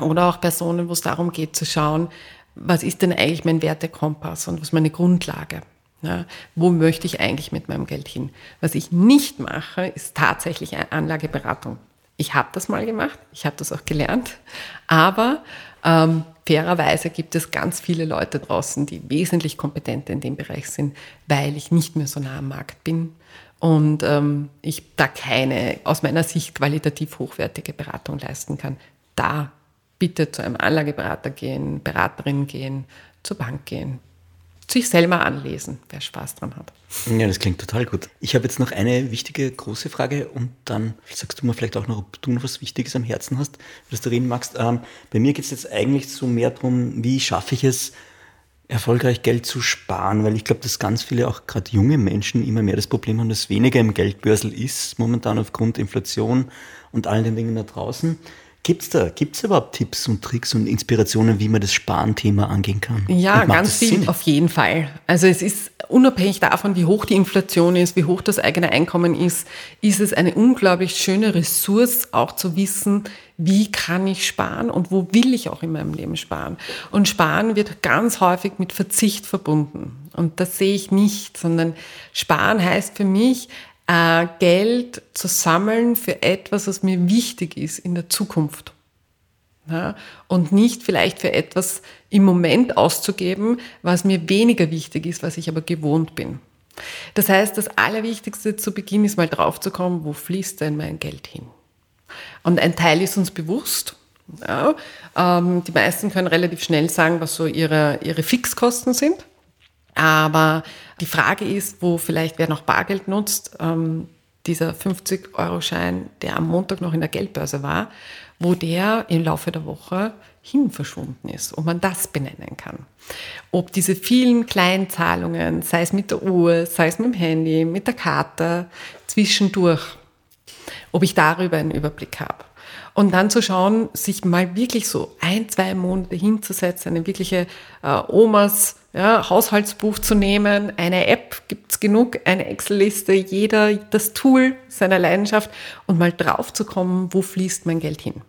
oder auch Personen, wo es darum geht zu schauen, was ist denn eigentlich mein Wertekompass und was meine Grundlage? Ja, wo möchte ich eigentlich mit meinem Geld hin? Was ich nicht mache, ist tatsächlich Anlageberatung. Ich habe das mal gemacht, ich habe das auch gelernt, aber ähm, fairerweise gibt es ganz viele Leute draußen, die wesentlich kompetenter in dem Bereich sind, weil ich nicht mehr so nah am Markt bin und ähm, ich da keine aus meiner Sicht qualitativ hochwertige Beratung leisten kann. Da bitte zu einem Anlageberater gehen, Beraterin gehen, zur Bank gehen, sich selber anlesen, wer Spaß dran hat. Ja, das klingt total gut. Ich habe jetzt noch eine wichtige, große Frage und dann sagst du mir vielleicht auch noch, ob du noch was Wichtiges am Herzen hast, was du reden magst. Ähm, bei mir geht es jetzt eigentlich so mehr darum, wie schaffe ich es, erfolgreich Geld zu sparen, weil ich glaube, dass ganz viele, auch gerade junge Menschen, immer mehr das Problem haben, dass weniger im Geldbörsel ist, momentan aufgrund Inflation und all den Dingen da draußen. Gibt es da, gibt's überhaupt Tipps und Tricks und Inspirationen, wie man das Sparenthema angehen kann? Ja, ganz viel, Sinn? auf jeden Fall. Also es ist unabhängig davon, wie hoch die Inflation ist, wie hoch das eigene Einkommen ist, ist es eine unglaublich schöne Ressource, auch zu wissen, wie kann ich sparen und wo will ich auch in meinem Leben sparen. Und Sparen wird ganz häufig mit Verzicht verbunden. Und das sehe ich nicht, sondern Sparen heißt für mich, äh, Geld zu sammeln für etwas, was mir wichtig ist in der Zukunft. Ja, und nicht vielleicht für etwas im Moment auszugeben, was mir weniger wichtig ist, was ich aber gewohnt bin. Das heißt, das Allerwichtigste zu Beginn ist mal draufzukommen, wo fließt denn mein Geld hin? Und ein Teil ist uns bewusst. Ja, ähm, die meisten können relativ schnell sagen, was so ihre, ihre Fixkosten sind. Aber die Frage ist, wo vielleicht wer noch Bargeld nutzt, ähm, dieser 50-Euro-Schein, der am Montag noch in der Geldbörse war, wo der im Laufe der Woche hin verschwunden ist, ob man das benennen kann. Ob diese vielen kleinen Zahlungen, sei es mit der Uhr, sei es mit dem Handy, mit der Karte, zwischendurch, ob ich darüber einen Überblick habe. Und dann zu schauen, sich mal wirklich so ein, zwei Monate hinzusetzen, eine wirkliche äh, Omas ja, Haushaltsbuch zu nehmen, eine App gibt's genug, eine Excel-Liste, jeder das Tool seiner Leidenschaft und mal drauf zu kommen, wo fließt mein Geld hin.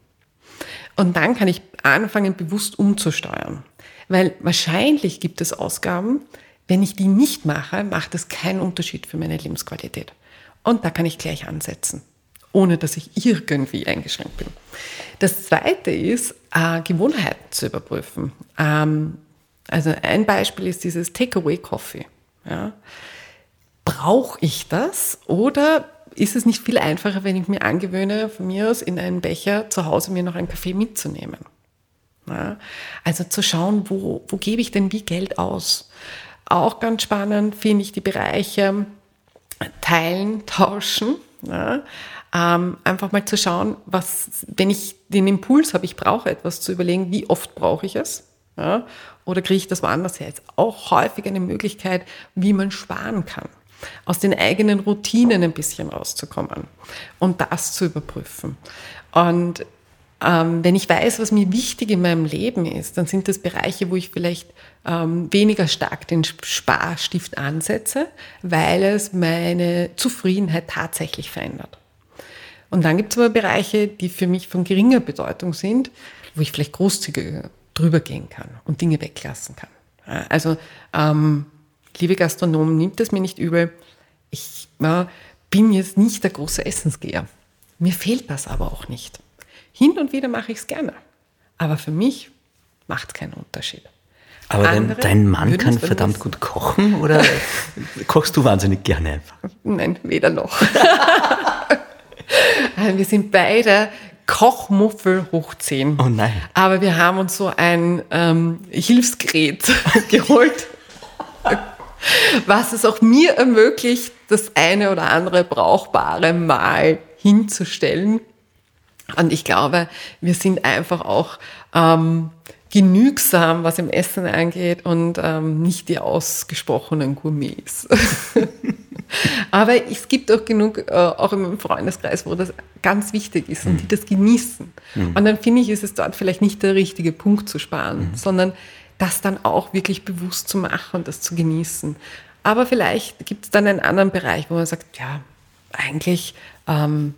Und dann kann ich anfangen, bewusst umzusteuern. Weil wahrscheinlich gibt es Ausgaben, wenn ich die nicht mache, macht es keinen Unterschied für meine Lebensqualität. Und da kann ich gleich ansetzen ohne dass ich irgendwie eingeschränkt bin. Das Zweite ist, äh, Gewohnheiten zu überprüfen. Ähm, also ein Beispiel ist dieses Takeaway-Coffee. Ja. Brauche ich das oder ist es nicht viel einfacher, wenn ich mir angewöhne, von mir aus in einen Becher zu Hause mir noch einen Kaffee mitzunehmen? Ja. Also zu schauen, wo, wo gebe ich denn wie Geld aus? Auch ganz spannend finde ich die Bereiche teilen, tauschen. Ja ähm, einfach mal zu schauen, was, wenn ich den Impuls habe, ich brauche etwas, zu überlegen, wie oft brauche ich es? Ja? Oder kriege ich das woanders her? Ist auch häufig eine Möglichkeit, wie man sparen kann. Aus den eigenen Routinen ein bisschen rauszukommen und das zu überprüfen. Und ähm, wenn ich weiß, was mir wichtig in meinem Leben ist, dann sind das Bereiche, wo ich vielleicht ähm, weniger stark den Sparstift ansetze, weil es meine Zufriedenheit tatsächlich verändert. Und dann gibt es aber Bereiche, die für mich von geringer Bedeutung sind, wo ich vielleicht großzügiger drüber gehen kann und Dinge weglassen kann. Also, ähm, liebe Gastronomen, nimmt es mir nicht übel. Ich äh, bin jetzt nicht der große Essensgeher. Mir fehlt das aber auch nicht. Hin und wieder mache ich es gerne. Aber für mich macht es keinen Unterschied. Aber dein, dein Mann kann verdammt gut kochen oder kochst du wahnsinnig gerne einfach? Nein, weder noch. Wir sind beide Kochmuffel hoch 10. Oh nein. Aber wir haben uns so ein ähm, Hilfsgerät geholt, was es auch mir ermöglicht, das eine oder andere brauchbare Mal hinzustellen. Und ich glaube, wir sind einfach auch ähm, genügsam, was im Essen angeht und ähm, nicht die ausgesprochenen Gourmets. Aber es gibt auch genug, äh, auch in meinem Freundeskreis, wo das ganz wichtig ist und die mhm. das genießen. Mhm. Und dann finde ich, ist es dort vielleicht nicht der richtige Punkt zu sparen, mhm. sondern das dann auch wirklich bewusst zu machen und das zu genießen. Aber vielleicht gibt es dann einen anderen Bereich, wo man sagt, ja, eigentlich ähm,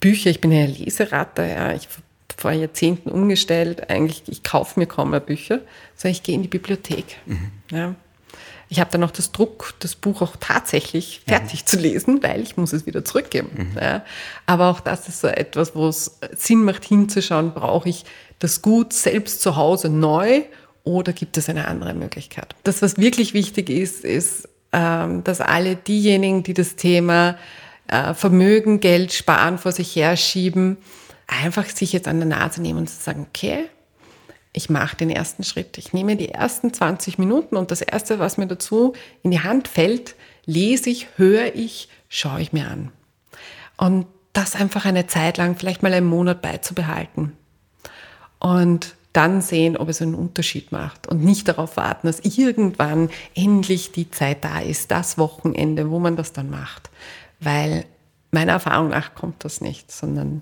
Bücher, ich bin ja Leseratte, ja, ich vor Jahrzehnten umgestellt. Eigentlich, ich kaufe mir kaum mehr Bücher, sondern ich gehe in die Bibliothek. Mhm. Ja. Ich habe dann noch das Druck, das Buch auch tatsächlich fertig mhm. zu lesen, weil ich muss es wieder zurückgeben. Mhm. Ja. Aber auch das ist so etwas, wo es Sinn macht, hinzuschauen, brauche ich das Gut selbst zu Hause neu oder gibt es eine andere Möglichkeit? Das, was wirklich wichtig ist, ist, ähm, dass alle diejenigen, die das Thema äh, Vermögen, Geld, Sparen vor sich herschieben, einfach sich jetzt an der Nase nehmen und sagen, okay, ich mache den ersten Schritt. Ich nehme die ersten 20 Minuten und das Erste, was mir dazu in die Hand fällt, lese ich, höre ich, schaue ich mir an. Und das einfach eine Zeit lang, vielleicht mal einen Monat beizubehalten. Und dann sehen, ob es einen Unterschied macht und nicht darauf warten, dass irgendwann endlich die Zeit da ist, das Wochenende, wo man das dann macht. Weil meiner Erfahrung nach kommt das nicht, sondern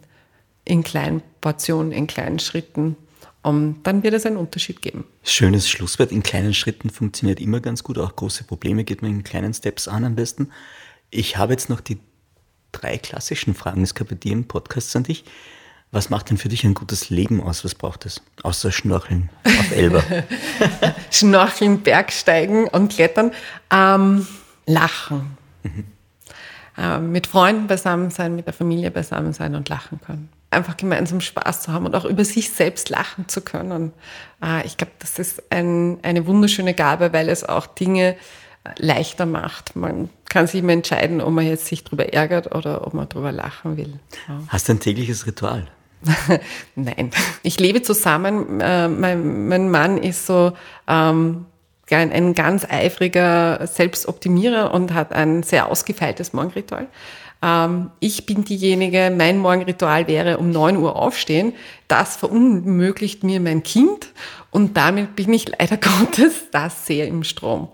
in kleinen Portionen, in kleinen Schritten. Und dann wird es einen Unterschied geben. Schönes Schlusswort. In kleinen Schritten funktioniert immer ganz gut. Auch große Probleme geht man in kleinen Steps an am besten. Ich habe jetzt noch die drei klassischen Fragen des Kapitän Podcasts an dich. Was macht denn für dich ein gutes Leben aus? Was braucht es? Außer Schnorcheln auf Elber. Schnorcheln, Bergsteigen und Klettern. Ähm, lachen. Mhm. Äh, mit Freunden beisammen sein, mit der Familie beisammen sein und lachen können. Einfach gemeinsam Spaß zu haben und auch über sich selbst lachen zu können. Äh, ich glaube, das ist ein, eine wunderschöne Gabe, weil es auch Dinge leichter macht. Man kann sich immer entscheiden, ob man jetzt sich darüber ärgert oder ob man darüber lachen will. Ja. Hast du ein tägliches Ritual? Nein, ich lebe zusammen. Äh, mein, mein, Mann ist so ähm, ein ganz eifriger Selbstoptimierer und hat ein sehr ausgefeiltes Morgenritual. Ähm, ich bin diejenige, mein Morgenritual wäre um 9 Uhr aufstehen. Das verunmöglicht mir mein Kind und damit bin ich leider Gottes das sehr im Strom.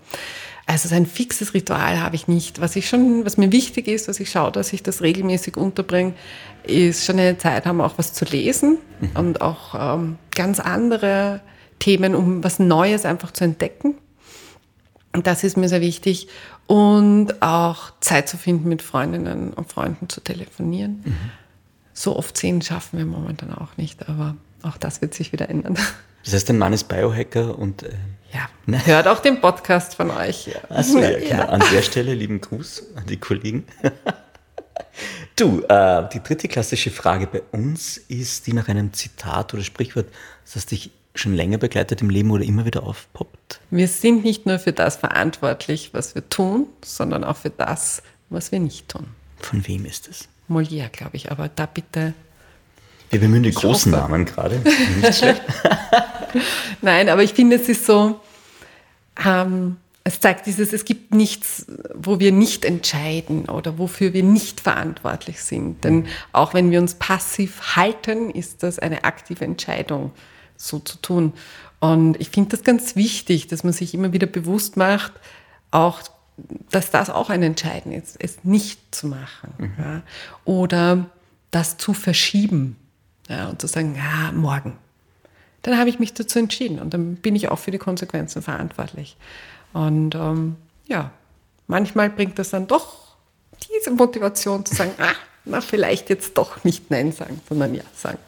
Also so ein fixes Ritual habe ich nicht. Was ich schon, was mir wichtig ist, was ich schaue, dass ich das regelmäßig unterbringe, ist schon eine Zeit haben, auch was zu lesen mhm. und auch ähm, ganz andere Themen, um was Neues einfach zu entdecken. Und das ist mir sehr wichtig. Und auch Zeit zu finden, mit Freundinnen und Freunden zu telefonieren. Mhm. So oft sehen schaffen wir momentan auch nicht, aber auch das wird sich wieder ändern. Das heißt, dein Mann ist Biohacker und äh, ja, ne? hört auch den Podcast von euch. Ja. Achso, ja, genau. Ja. An der Stelle lieben Gruß an die Kollegen. Du, äh, die dritte klassische Frage bei uns ist die nach einem Zitat oder Sprichwort, das dich schon länger begleitet im Leben oder immer wieder aufpoppt? Wir sind nicht nur für das verantwortlich, was wir tun, sondern auch für das, was wir nicht tun. Von wem ist es? Molière, glaube ich, aber da bitte. Wir bemühen die großen hoffe. Namen gerade. Nicht schlecht. Nein, aber ich finde, es ist so, ähm, es zeigt dieses, es gibt nichts, wo wir nicht entscheiden oder wofür wir nicht verantwortlich sind. Denn auch wenn wir uns passiv halten, ist das eine aktive Entscheidung, so zu tun. Und ich finde das ganz wichtig, dass man sich immer wieder bewusst macht, auch, dass das auch ein Entscheiden ist, es nicht zu machen. Mhm. Ja. Oder das zu verschieben ja, und zu sagen, ja, morgen. Dann habe ich mich dazu entschieden und dann bin ich auch für die Konsequenzen verantwortlich. Und ähm, ja, manchmal bringt das dann doch diese Motivation zu sagen, ah, na, vielleicht jetzt doch nicht Nein sagen, sondern Ja sagen.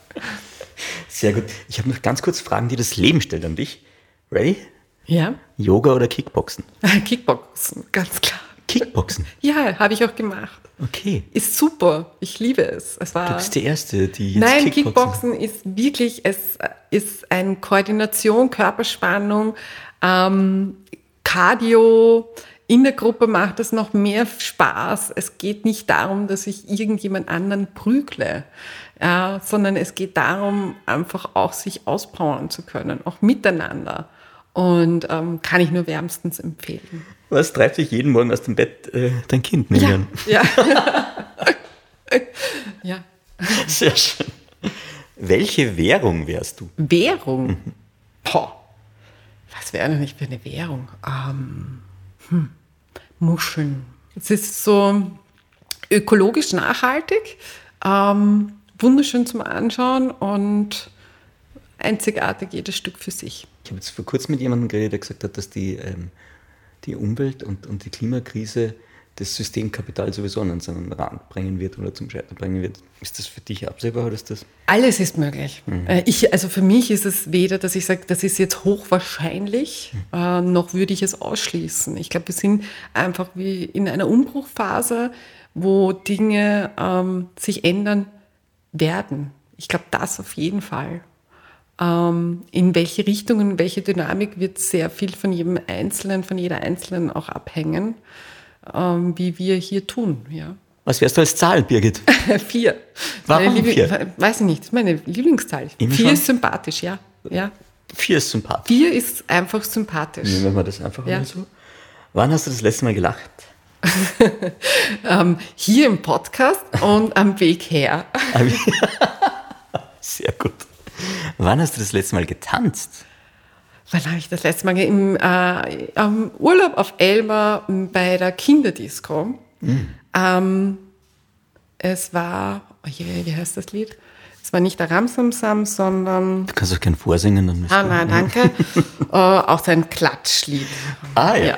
Sehr gut. Ich habe noch ganz kurz Fragen, die das Leben stellt an dich. Ready? Ja. Yoga oder Kickboxen? Kickboxen, ganz klar. Kickboxen? Ja, habe ich auch gemacht. Okay. Ist super. Ich liebe es. es war, du bist die Erste, die jetzt Nein, Kickboxen, Kickboxen ist wirklich, es ist eine Koordination, Körperspannung, ähm, Cardio. In der Gruppe macht es noch mehr Spaß. Es geht nicht darum, dass ich irgendjemand anderen prügle, äh, sondern es geht darum, einfach auch sich auspowern zu können, auch miteinander. Und ähm, kann ich nur wärmstens empfehlen. Was treibt sich jeden Morgen aus dem Bett äh, dein Kind nehmen? Ja. Ja. ja. Sehr schön. Welche Währung wärst du? Währung? Mhm. Boah. Was wäre denn nicht für eine Währung? Ähm, hm. Muscheln. Es ist so ökologisch nachhaltig, ähm, wunderschön zum Anschauen und einzigartig jedes Stück für sich. Ich habe jetzt vor kurzem mit jemandem geredet, der gesagt hat, dass die, ähm, die Umwelt und, und die Klimakrise das Systemkapital sowieso an seinen Rand bringen wird oder zum Scheitern bringen wird. Ist das für dich absehbar oder ist das? Alles ist möglich. Mhm. Äh, ich, also für mich ist es weder, dass ich sage, das ist jetzt hochwahrscheinlich, mhm. äh, noch würde ich es ausschließen. Ich glaube, wir sind einfach wie in einer Umbruchphase, wo Dinge ähm, sich ändern werden. Ich glaube, das auf jeden Fall. Ähm, in welche Richtung, in welche Dynamik wird sehr viel von jedem Einzelnen, von jeder Einzelnen auch abhängen ähm, wie wir hier tun. Ja. Was wärst du als Zahl, Birgit? vier. Warum Liebling, vier? Weiß ich nicht, das ist meine Lieblingszahl. Immer vier schon? ist sympathisch, ja. ja. Vier ist sympathisch. Vier ist einfach sympathisch. Nehmen wir das einfach ja. mal so. Wann hast du das letzte Mal gelacht? ähm, hier im Podcast und am Weg her. Sehr gut. Wann hast du das letzte Mal getanzt? wann habe ich das letzte Mal im äh, am Urlaub auf Elba bei der Kinderdisco. Mhm. Ähm, es war, oh je, wie heißt das Lied? Es zwar nicht der Ramsamsam, sondern. Du kannst auch gern vorsingen. Dann ah, nein, danke. äh, auch sein Klatschlied. Ah, ja. ja.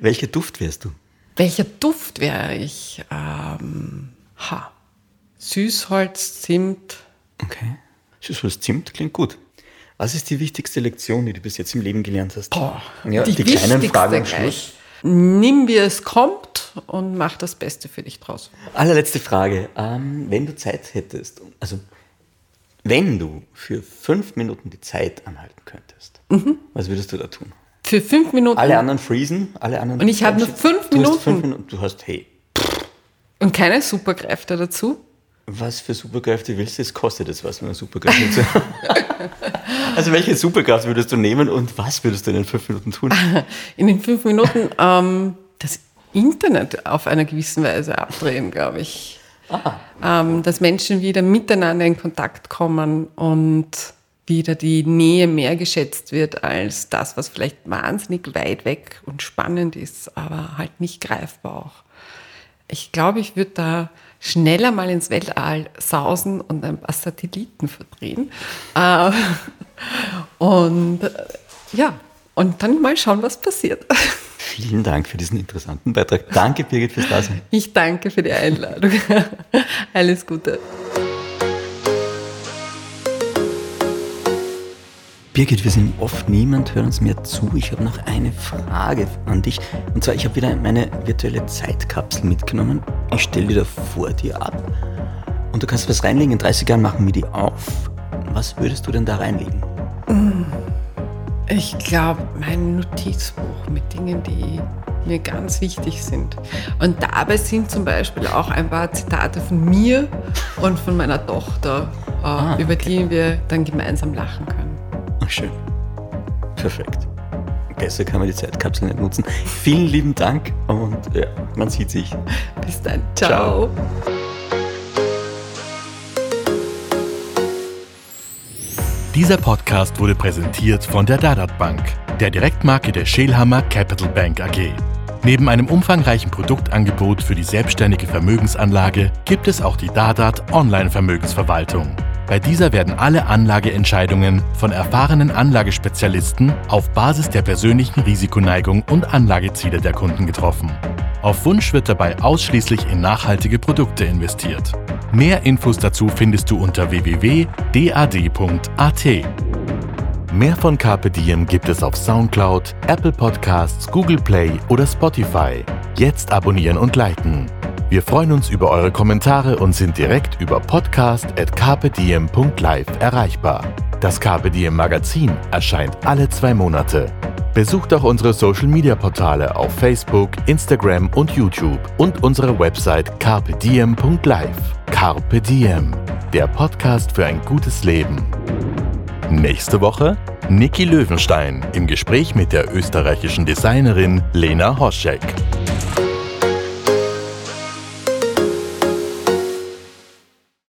Welcher Duft wärst du? Welcher Duft wäre ich? Ähm, ha. Süßholz, Zimt. Okay. Süßholz, Zimt klingt gut. Was ist die wichtigste Lektion, die du bis jetzt im Leben gelernt hast? Boah, ja, die, die kleinen Fragen am Schluss. Nimm, wie es kommt und mach das Beste für dich draus. Allerletzte Frage. Ähm, wenn du Zeit hättest, also wenn du für fünf Minuten die Zeit anhalten könntest, mhm. was würdest du da tun? Für fünf Minuten? Alle anderen freezen, alle anderen. Und ich habe nur fünf Minuten. Du hast fünf Minuten. Du hast, hey. Und keine Superkräfte dazu? Was für Superkräfte willst du? Es kostet es was, wenn man Superkräfte hat. also welche Superkraft würdest du nehmen und was würdest du in den fünf Minuten tun? In den fünf Minuten ähm, das Internet auf einer gewissen Weise abdrehen, glaube ich. Ähm, dass Menschen wieder miteinander in Kontakt kommen und wieder die Nähe mehr geschätzt wird als das, was vielleicht wahnsinnig weit weg und spannend ist, aber halt nicht greifbar auch. Ich glaube, ich würde da schneller mal ins Weltall sausen und ein paar Satelliten verdrehen. Äh, und äh, ja, und dann mal schauen, was passiert. Vielen Dank für diesen interessanten Beitrag. Danke, Birgit, fürs Dasein. Ich danke für die Einladung. Alles Gute. Birgit, wir sind oft niemand, hört uns mehr zu. Ich habe noch eine Frage an dich. Und zwar, ich habe wieder meine virtuelle Zeitkapsel mitgenommen. Ich stelle die da vor dir ab. Und du kannst was reinlegen. In 30 Jahren machen wir die auf. Was würdest du denn da reinlegen? Ich glaube, mein Notizbuch mit Dingen, die mir ganz wichtig sind. Und dabei sind zum Beispiel auch ein paar Zitate von mir und von meiner Tochter, äh, ah, über die wir dann gemeinsam lachen können. Schön. Perfekt. Besser kann man die Zeitkapsel nicht nutzen. Vielen lieben Dank und ja, man sieht sich. Bis dann. Ciao. Ciao. Dieser Podcast wurde präsentiert von der Dadat Bank, der Direktmarke der Schelhammer Capital Bank AG. Neben einem umfangreichen Produktangebot für die selbstständige Vermögensanlage gibt es auch die Dadat Online Vermögensverwaltung. Bei dieser werden alle Anlageentscheidungen von erfahrenen Anlagespezialisten auf Basis der persönlichen Risikoneigung und Anlageziele der Kunden getroffen. Auf Wunsch wird dabei ausschließlich in nachhaltige Produkte investiert. Mehr Infos dazu findest du unter www.dad.at. Mehr von Carpe Diem gibt es auf Soundcloud, Apple Podcasts, Google Play oder Spotify. Jetzt abonnieren und liken. Wir freuen uns über eure Kommentare und sind direkt über podcast.carpediem.live erreichbar. Das Carpe Diem Magazin erscheint alle zwei Monate. Besucht auch unsere Social Media Portale auf Facebook, Instagram und YouTube und unsere Website carpediem.live. Carpe Diem, der Podcast für ein gutes Leben. Nächste Woche Niki Löwenstein im Gespräch mit der österreichischen Designerin Lena Hoschek.